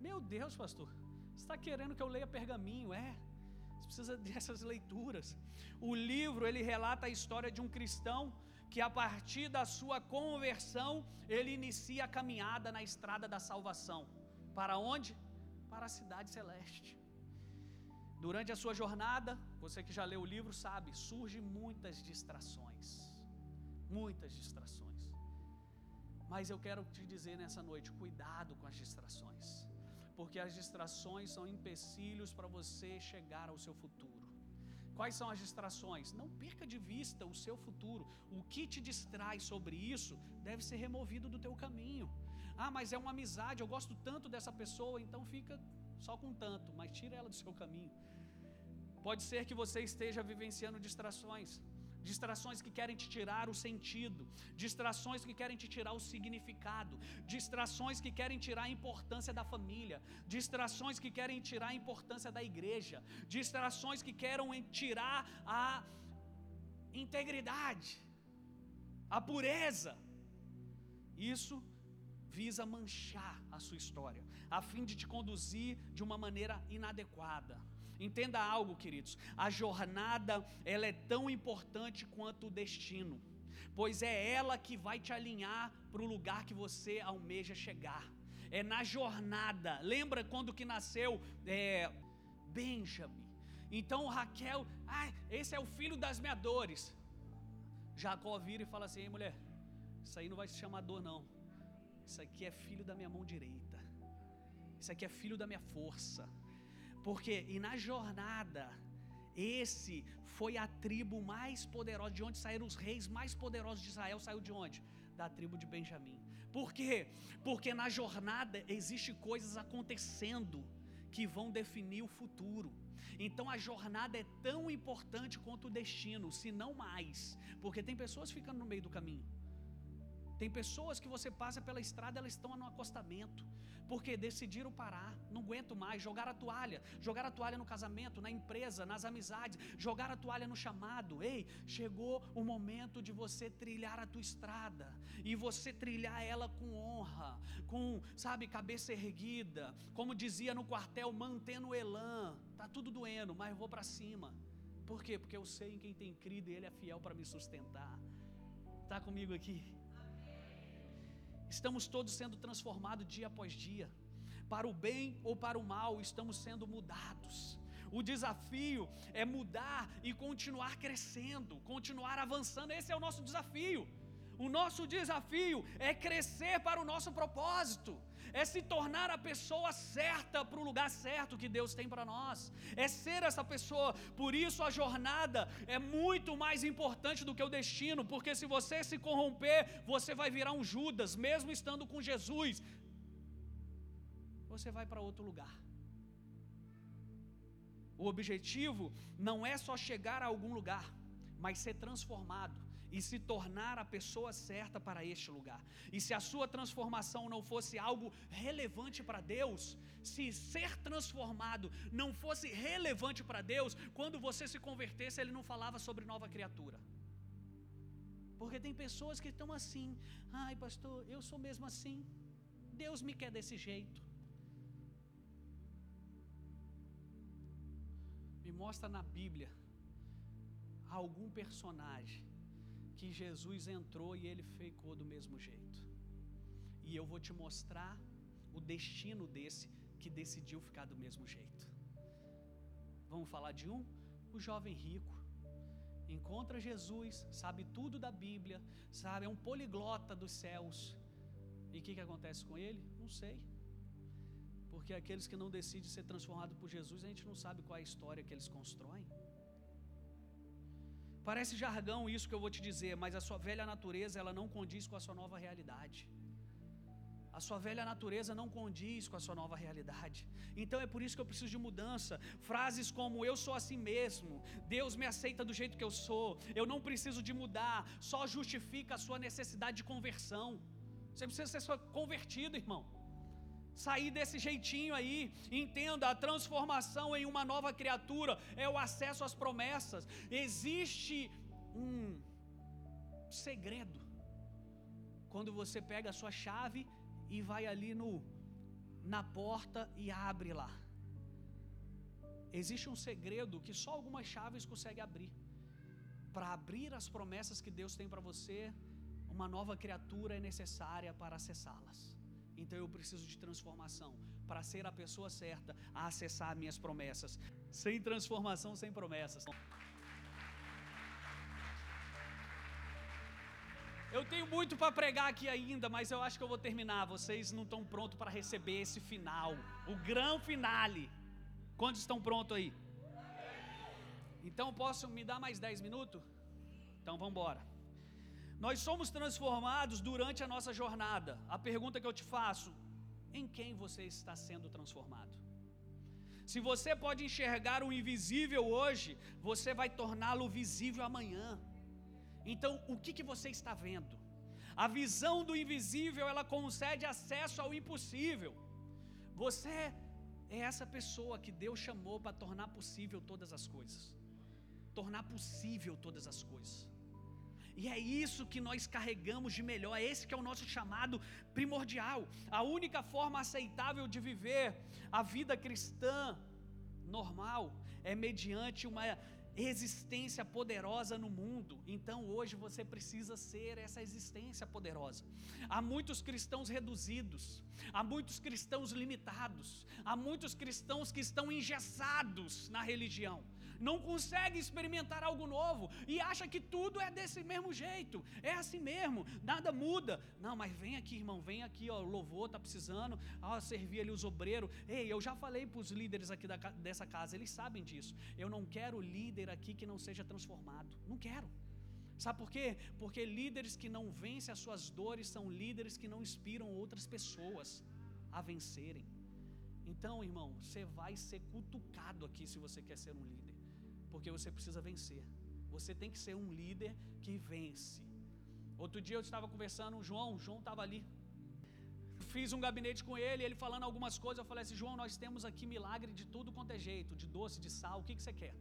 Meu Deus, pastor, você está querendo que eu leia pergaminho? É, você precisa dessas leituras. O livro ele relata a história de um cristão que a partir da sua conversão ele inicia a caminhada na estrada da salvação. Para onde? Para a cidade celeste. Durante a sua jornada, você que já leu o livro sabe, surgem muitas distrações muitas distrações. Mas eu quero te dizer nessa noite: cuidado com as distrações, porque as distrações são empecilhos para você chegar ao seu futuro. Quais são as distrações? Não perca de vista o seu futuro. O que te distrai sobre isso deve ser removido do teu caminho. Ah, mas é uma amizade, eu gosto tanto dessa pessoa, então fica só com tanto, mas tira ela do seu caminho. Pode ser que você esteja vivenciando distrações distrações que querem te tirar o sentido, distrações que querem te tirar o significado, distrações que querem tirar a importância da família, distrações que querem tirar a importância da igreja, distrações que querem tirar a integridade, a pureza. Isso visa manchar a sua história, a fim de te conduzir de uma maneira inadequada. Entenda algo, queridos. A jornada, ela é tão importante quanto o destino, pois é ela que vai te alinhar para o lugar que você almeja chegar. É na jornada. Lembra quando que nasceu é, Benjamin? Então Raquel, ah, esse é o filho das minhas dores. Jacó vira e fala assim: Ei, mulher, isso aí não vai se chamar dor, não. Isso aqui é filho da minha mão direita. Isso aqui é filho da minha força. Porque, e na jornada, esse foi a tribo mais poderosa, de onde saíram os reis mais poderosos de Israel, saiu de onde? Da tribo de Benjamim. Por quê? Porque na jornada existe coisas acontecendo que vão definir o futuro. Então a jornada é tão importante quanto o destino, se não mais, porque tem pessoas ficando no meio do caminho. Tem pessoas que você passa pela estrada, elas estão no acostamento, porque decidiram parar, não aguento mais, jogar a toalha, jogar a toalha no casamento, na empresa, nas amizades, jogar a toalha no chamado. Ei, chegou o momento de você trilhar a tua estrada e você trilhar ela com honra, com, sabe, cabeça erguida, como dizia no quartel, mantendo o elan. Tá tudo doendo, mas eu vou para cima. Por quê? Porque eu sei em quem tem crido e ele é fiel para me sustentar. Tá comigo aqui? Estamos todos sendo transformados dia após dia. Para o bem ou para o mal, estamos sendo mudados. O desafio é mudar e continuar crescendo, continuar avançando. Esse é o nosso desafio. O nosso desafio é crescer para o nosso propósito, é se tornar a pessoa certa para o lugar certo que Deus tem para nós, é ser essa pessoa. Por isso a jornada é muito mais importante do que o destino, porque se você se corromper, você vai virar um Judas, mesmo estando com Jesus, você vai para outro lugar. O objetivo não é só chegar a algum lugar, mas ser transformado e se tornar a pessoa certa para este lugar. E se a sua transformação não fosse algo relevante para Deus, se ser transformado não fosse relevante para Deus, quando você se convertesse, ele não falava sobre nova criatura. Porque tem pessoas que estão assim, ai pastor, eu sou mesmo assim, Deus me quer desse jeito. Me mostra na Bíblia algum personagem que Jesus entrou e ele ficou do mesmo jeito. E eu vou te mostrar o destino desse que decidiu ficar do mesmo jeito. Vamos falar de um? O jovem rico. Encontra Jesus, sabe tudo da Bíblia, sabe, é um poliglota dos céus. E o que, que acontece com ele? Não sei. Porque aqueles que não decidem ser transformados por Jesus, a gente não sabe qual é a história que eles constroem. Parece jargão isso que eu vou te dizer, mas a sua velha natureza ela não condiz com a sua nova realidade. A sua velha natureza não condiz com a sua nova realidade. Então é por isso que eu preciso de mudança. Frases como eu sou assim mesmo, Deus me aceita do jeito que eu sou, eu não preciso de mudar, só justifica a sua necessidade de conversão. Você precisa ser convertido, irmão sair desse jeitinho aí. Entenda, a transformação em uma nova criatura é o acesso às promessas. Existe um segredo. Quando você pega a sua chave e vai ali no na porta e abre lá. Existe um segredo que só algumas chaves conseguem abrir. Para abrir as promessas que Deus tem para você, uma nova criatura é necessária para acessá-las. Então eu preciso de transformação para ser a pessoa certa a acessar minhas promessas. Sem transformação, sem promessas. Eu tenho muito para pregar aqui ainda, mas eu acho que eu vou terminar. Vocês não estão prontos para receber esse final, o grande finale. Quantos estão prontos aí? Então posso me dar mais 10 minutos? Então vamos embora. Nós somos transformados durante a nossa jornada. A pergunta que eu te faço: em quem você está sendo transformado? Se você pode enxergar o invisível hoje, você vai torná-lo visível amanhã. Então, o que, que você está vendo? A visão do invisível, ela concede acesso ao impossível. Você é essa pessoa que Deus chamou para tornar possível todas as coisas. Tornar possível todas as coisas. E é isso que nós carregamos de melhor, é esse que é o nosso chamado primordial. A única forma aceitável de viver a vida cristã normal é mediante uma existência poderosa no mundo. Então hoje você precisa ser essa existência poderosa. Há muitos cristãos reduzidos, há muitos cristãos limitados, há muitos cristãos que estão engessados na religião não consegue experimentar algo novo e acha que tudo é desse mesmo jeito, é assim mesmo, nada muda. Não, mas vem aqui, irmão, vem aqui, ó, louvor, tá precisando, ó, servir ali os obreiros. Ei, eu já falei para os líderes aqui da, dessa casa, eles sabem disso. Eu não quero líder aqui que não seja transformado, não quero. Sabe por quê? Porque líderes que não vencem as suas dores são líderes que não inspiram outras pessoas a vencerem. Então, irmão, você vai ser cutucado aqui se você quer ser um líder porque você precisa vencer. Você tem que ser um líder que vence. Outro dia eu estava conversando com o João, o João estava ali. Fiz um gabinete com ele, ele falando algumas coisas. Eu falei assim: João, nós temos aqui milagre de tudo quanto é jeito, de doce, de sal, o que, que você quer?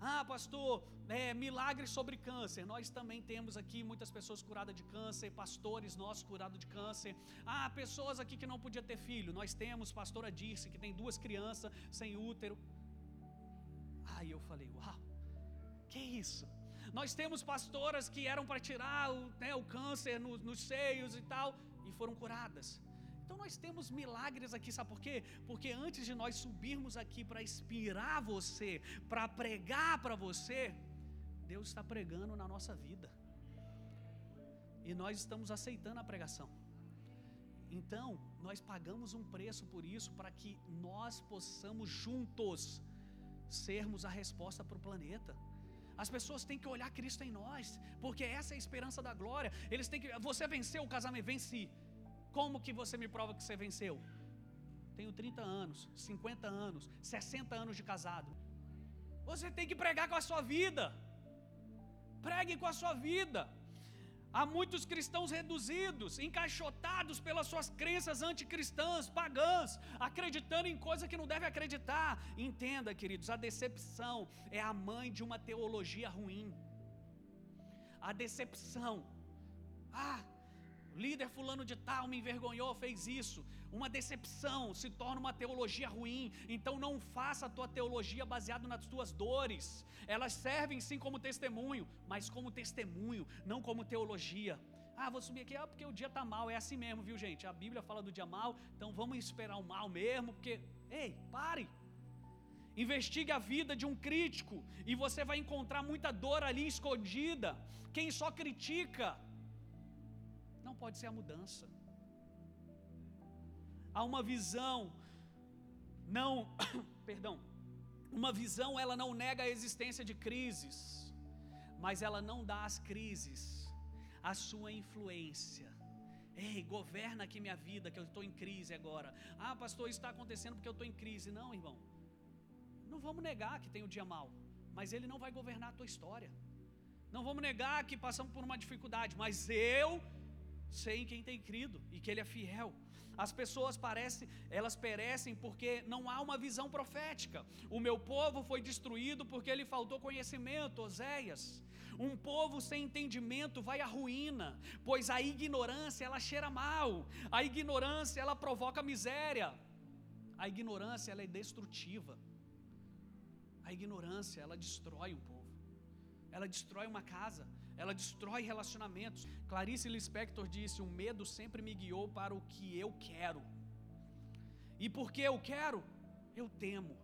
Ah, pastor, é, milagre sobre câncer. Nós também temos aqui muitas pessoas curadas de câncer, pastores nossos curados de câncer. Ah, pessoas aqui que não podiam ter filho. Nós temos pastora Dirce, que tem duas crianças sem útero. Aí eu falei, uau, que isso? Nós temos pastoras que eram para tirar o, né, o câncer no, nos seios e tal, e foram curadas. Então nós temos milagres aqui, sabe por quê? Porque antes de nós subirmos aqui para inspirar você, para pregar para você, Deus está pregando na nossa vida. E nós estamos aceitando a pregação. Então, nós pagamos um preço por isso para que nós possamos juntos sermos a resposta para o planeta. As pessoas têm que olhar Cristo em nós, porque essa é a esperança da glória. Eles têm que. Você venceu o casamento, venci. Como que você me prova que você venceu? Tenho 30 anos, 50 anos, 60 anos de casado. Você tem que pregar com a sua vida. Pregue com a sua vida. Há muitos cristãos reduzidos, encaixotados pelas suas crenças anticristãs, pagãs, acreditando em coisa que não deve acreditar. Entenda, queridos, a decepção é a mãe de uma teologia ruim. A decepção. Ah, líder fulano de tal me envergonhou, fez isso. Uma decepção se torna uma teologia ruim. Então não faça a tua teologia baseada nas tuas dores. Elas servem sim como testemunho, mas como testemunho, não como teologia. Ah, vou subir aqui, ah, porque o dia está mal, é assim mesmo, viu gente? A Bíblia fala do dia mal, então vamos esperar o mal mesmo, porque, ei, pare. Investigue a vida de um crítico e você vai encontrar muita dor ali escondida. Quem só critica não pode ser a mudança. Há uma visão, não, perdão, uma visão ela não nega a existência de crises, mas ela não dá às crises a sua influência. Ei, governa aqui minha vida, que eu estou em crise agora. Ah, pastor, isso está acontecendo porque eu estou em crise. Não, irmão. Não vamos negar que tem o um dia mal, mas ele não vai governar a tua história. Não vamos negar que passamos por uma dificuldade, mas eu sei em quem tem crido e que Ele é fiel. As pessoas parecem, elas perecem porque não há uma visão profética. O meu povo foi destruído porque lhe faltou conhecimento, Oséias. Um povo sem entendimento vai à ruína, pois a ignorância ela cheira mal. A ignorância ela provoca miséria. A ignorância ela é destrutiva. A ignorância ela destrói um povo. Ela destrói uma casa ela destrói relacionamentos. Clarice Lispector disse: O medo sempre me guiou para o que eu quero. E porque eu quero, eu temo.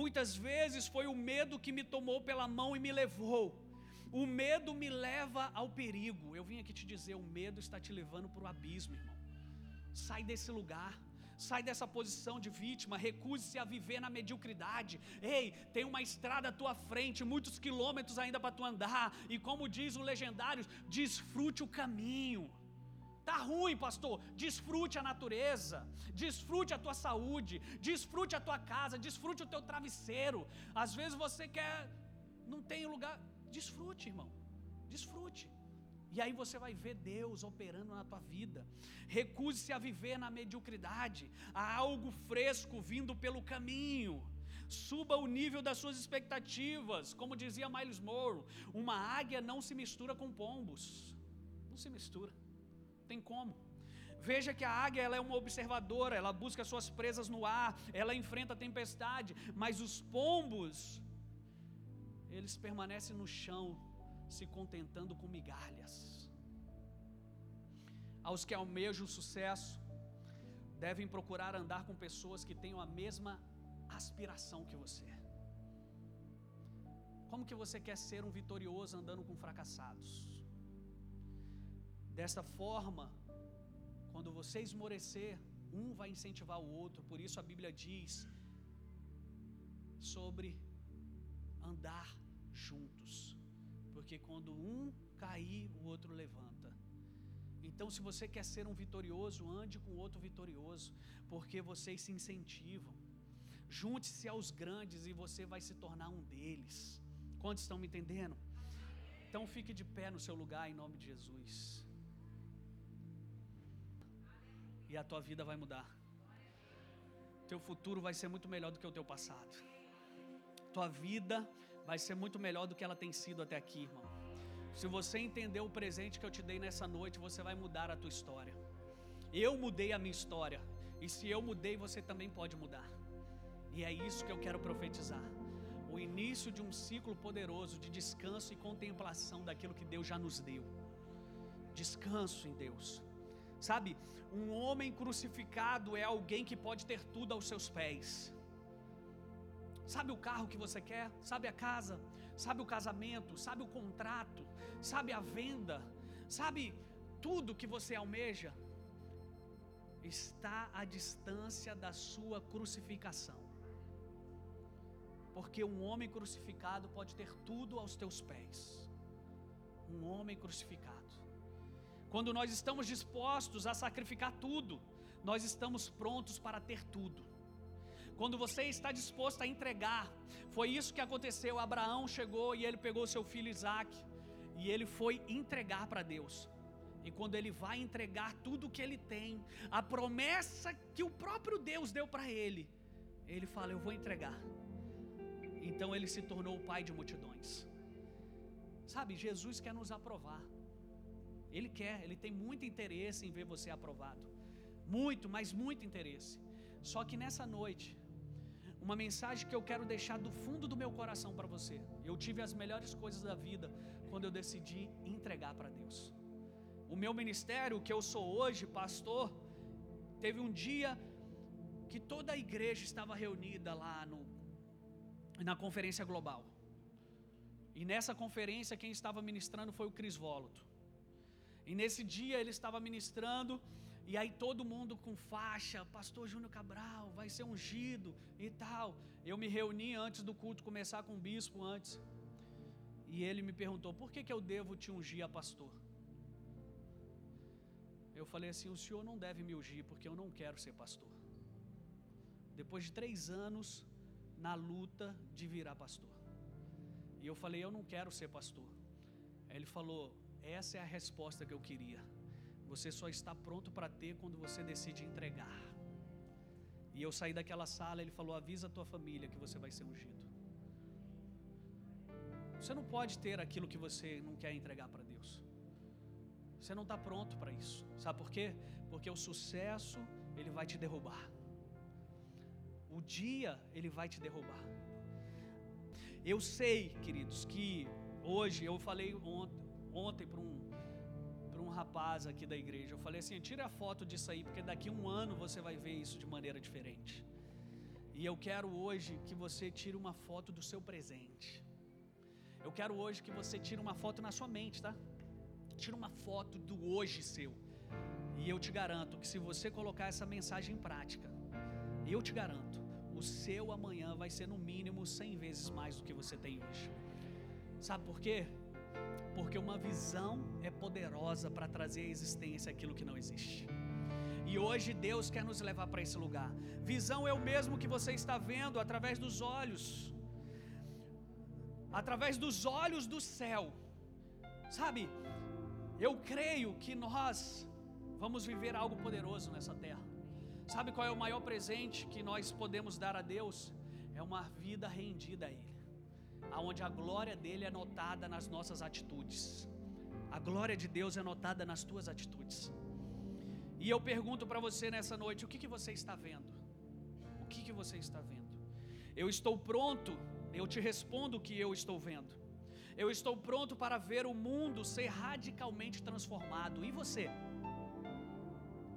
Muitas vezes foi o medo que me tomou pela mão e me levou. O medo me leva ao perigo. Eu vim aqui te dizer: o medo está te levando para o abismo, irmão. Sai desse lugar. Sai dessa posição de vítima, recuse-se a viver na mediocridade. Ei, tem uma estrada à tua frente, muitos quilômetros ainda para tu andar. E como diz o legendário, desfrute o caminho. Tá ruim, pastor. Desfrute a natureza, desfrute a tua saúde, desfrute a tua casa, desfrute o teu travesseiro. Às vezes você quer, não tem lugar. Desfrute, irmão. Desfrute. E aí você vai ver Deus operando na tua vida. Recuse-se a viver na mediocridade. Há algo fresco vindo pelo caminho. Suba o nível das suas expectativas. Como dizia Miles Moore, uma águia não se mistura com pombos. Não se mistura. Tem como. Veja que a águia ela é uma observadora, ela busca suas presas no ar, ela enfrenta a tempestade, mas os pombos, eles permanecem no chão, se contentando com migalhas. Aos que almejam o sucesso, devem procurar andar com pessoas que tenham a mesma aspiração que você. Como que você quer ser um vitorioso andando com fracassados? Desta forma, quando você esmorecer, um vai incentivar o outro, por isso a Bíblia diz sobre andar juntos. Porque quando um cair, o outro levanta. Então, se você quer ser um vitorioso, ande com outro vitorioso, porque vocês se incentivam. Junte-se aos grandes e você vai se tornar um deles. Quantos estão me entendendo? Então, fique de pé no seu lugar em nome de Jesus. E a tua vida vai mudar. Teu futuro vai ser muito melhor do que o teu passado. Tua vida vai ser muito melhor do que ela tem sido até aqui, irmão. Se você entender o presente que eu te dei nessa noite, você vai mudar a tua história. Eu mudei a minha história. E se eu mudei, você também pode mudar. E é isso que eu quero profetizar. O início de um ciclo poderoso de descanso e contemplação daquilo que Deus já nos deu. Descanso em Deus. Sabe, um homem crucificado é alguém que pode ter tudo aos seus pés. Sabe o carro que você quer? Sabe a casa? Sabe o casamento? Sabe o contrato? Sabe a venda? Sabe tudo que você almeja? Está à distância da sua crucificação. Porque um homem crucificado pode ter tudo aos teus pés. Um homem crucificado. Quando nós estamos dispostos a sacrificar tudo, nós estamos prontos para ter tudo. Quando você está disposto a entregar, foi isso que aconteceu. Abraão chegou e ele pegou seu filho Isaac e ele foi entregar para Deus. E quando ele vai entregar tudo que ele tem, a promessa que o próprio Deus deu para ele, ele fala: Eu vou entregar. Então ele se tornou o pai de multidões. Sabe, Jesus quer nos aprovar. Ele quer, ele tem muito interesse em ver você aprovado. Muito, mas muito interesse. Só que nessa noite, uma mensagem que eu quero deixar do fundo do meu coração para você. Eu tive as melhores coisas da vida quando eu decidi entregar para Deus. O meu ministério, que eu sou hoje, pastor, teve um dia que toda a igreja estava reunida lá no, na conferência global. E nessa conferência quem estava ministrando foi o Cris Voloto. E nesse dia ele estava ministrando, e aí todo mundo com faixa, Pastor Júnior Cabral, vai ser ungido e tal. Eu me reuni antes do culto começar com o bispo antes. E ele me perguntou: por que, que eu devo te ungir a pastor? Eu falei assim: o senhor não deve me ungir, porque eu não quero ser pastor. Depois de três anos na luta de virar pastor. E eu falei: eu não quero ser pastor. Ele falou: essa é a resposta que eu queria. Você só está pronto para ter quando você decide entregar. E eu saí daquela sala, ele falou: avisa a tua família que você vai ser ungido. Você não pode ter aquilo que você não quer entregar para Deus. Você não está pronto para isso. Sabe por quê? Porque o sucesso ele vai te derrubar. O dia ele vai te derrubar. Eu sei, queridos, que hoje eu falei ontem, ontem para um, rapaz aqui da igreja. Eu falei assim: tira a foto disso aí, porque daqui a um ano você vai ver isso de maneira diferente. E eu quero hoje que você tire uma foto do seu presente. Eu quero hoje que você tire uma foto na sua mente, tá? Tira uma foto do hoje seu. E eu te garanto que se você colocar essa mensagem em prática, eu te garanto, o seu amanhã vai ser no mínimo 100 vezes mais do que você tem hoje. Sabe por quê? Porque uma visão é poderosa para trazer à existência aquilo que não existe. E hoje Deus quer nos levar para esse lugar. Visão é o mesmo que você está vendo através dos olhos, através dos olhos do céu. Sabe, eu creio que nós vamos viver algo poderoso nessa terra. Sabe qual é o maior presente que nós podemos dar a Deus? É uma vida rendida a Ele, aonde a glória dele é notada nas nossas atitudes. A glória de Deus é notada nas tuas atitudes. E eu pergunto para você nessa noite: o que, que você está vendo? O que, que você está vendo? Eu estou pronto, eu te respondo o que eu estou vendo. Eu estou pronto para ver o mundo ser radicalmente transformado. E você?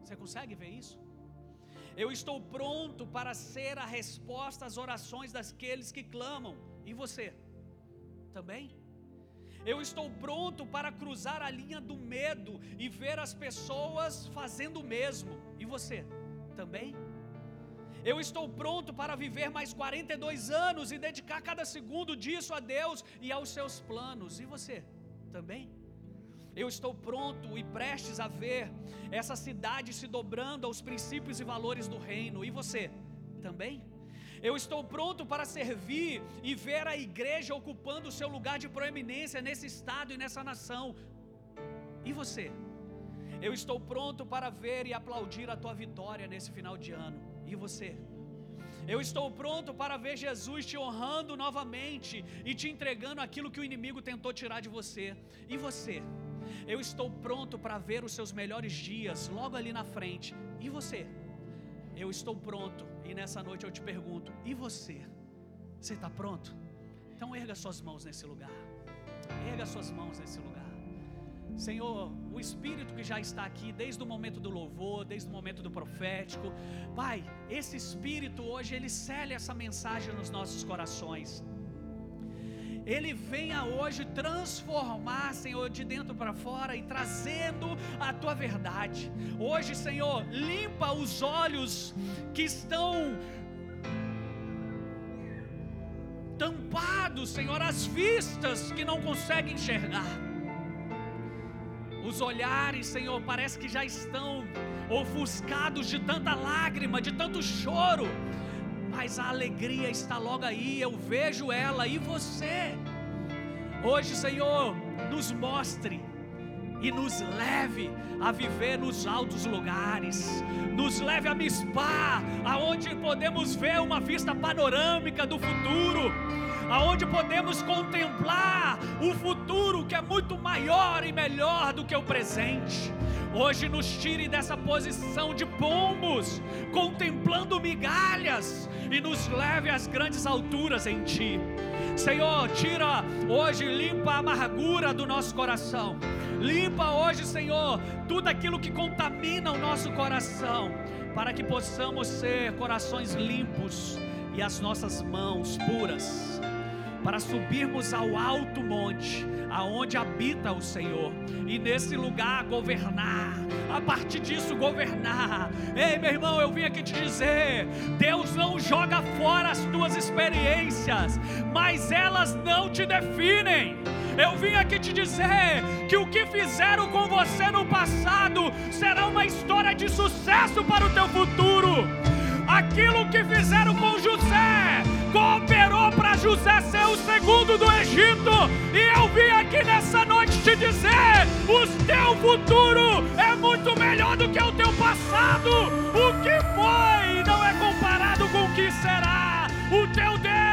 Você consegue ver isso? Eu estou pronto para ser a resposta às orações daqueles que clamam. E você? Também? Eu estou pronto para cruzar a linha do medo e ver as pessoas fazendo o mesmo. E você? Também? Eu estou pronto para viver mais 42 anos e dedicar cada segundo disso a Deus e aos seus planos. E você? Também? Eu estou pronto e prestes a ver essa cidade se dobrando aos princípios e valores do reino. E você também? Eu estou pronto para servir e ver a igreja ocupando o seu lugar de proeminência nesse estado e nessa nação. E você? Eu estou pronto para ver e aplaudir a tua vitória nesse final de ano. E você? Eu estou pronto para ver Jesus te honrando novamente e te entregando aquilo que o inimigo tentou tirar de você. E você? Eu estou pronto para ver os seus melhores dias logo ali na frente. E você? Eu estou pronto. E nessa noite eu te pergunto: e você? Você está pronto? Então erga suas mãos nesse lugar. Erga suas mãos nesse lugar. Senhor, o Espírito que já está aqui desde o momento do louvor, desde o momento do profético, Pai, esse Espírito hoje ele cele essa mensagem nos nossos corações. Ele venha hoje transformar, Senhor, de dentro para fora e trazendo a tua verdade. Hoje, Senhor, limpa os olhos que estão tampados, Senhor, as vistas que não conseguem enxergar. Os olhares, Senhor, parece que já estão ofuscados de tanta lágrima, de tanto choro mas a alegria está logo aí, eu vejo ela e você. Hoje, Senhor, nos mostre e nos leve a viver nos altos lugares, nos leve a Mispar, aonde podemos ver uma vista panorâmica do futuro, aonde podemos contemplar o futuro que é muito maior e melhor do que o presente. Hoje nos tire dessa posição de pombos, contemplando migalhas, e nos leve às grandes alturas em Ti. Senhor, tira hoje, limpa a amargura do nosso coração. Limpa hoje, Senhor, tudo aquilo que contamina o nosso coração, para que possamos ser corações limpos e as nossas mãos puras para subirmos ao alto monte, aonde habita o Senhor, e nesse lugar governar, a partir disso governar. Ei, meu irmão, eu vim aqui te dizer: Deus não joga fora as tuas experiências, mas elas não te definem. Eu vim aqui te dizer que o que fizeram com você no passado será uma história de sucesso para o teu futuro. Aquilo que fizeram com José cooperou para José ser o segundo do Egito. E eu vim aqui nessa noite te dizer: o teu futuro é muito melhor do que o teu passado. O que foi não é comparado com o que será. O teu Deus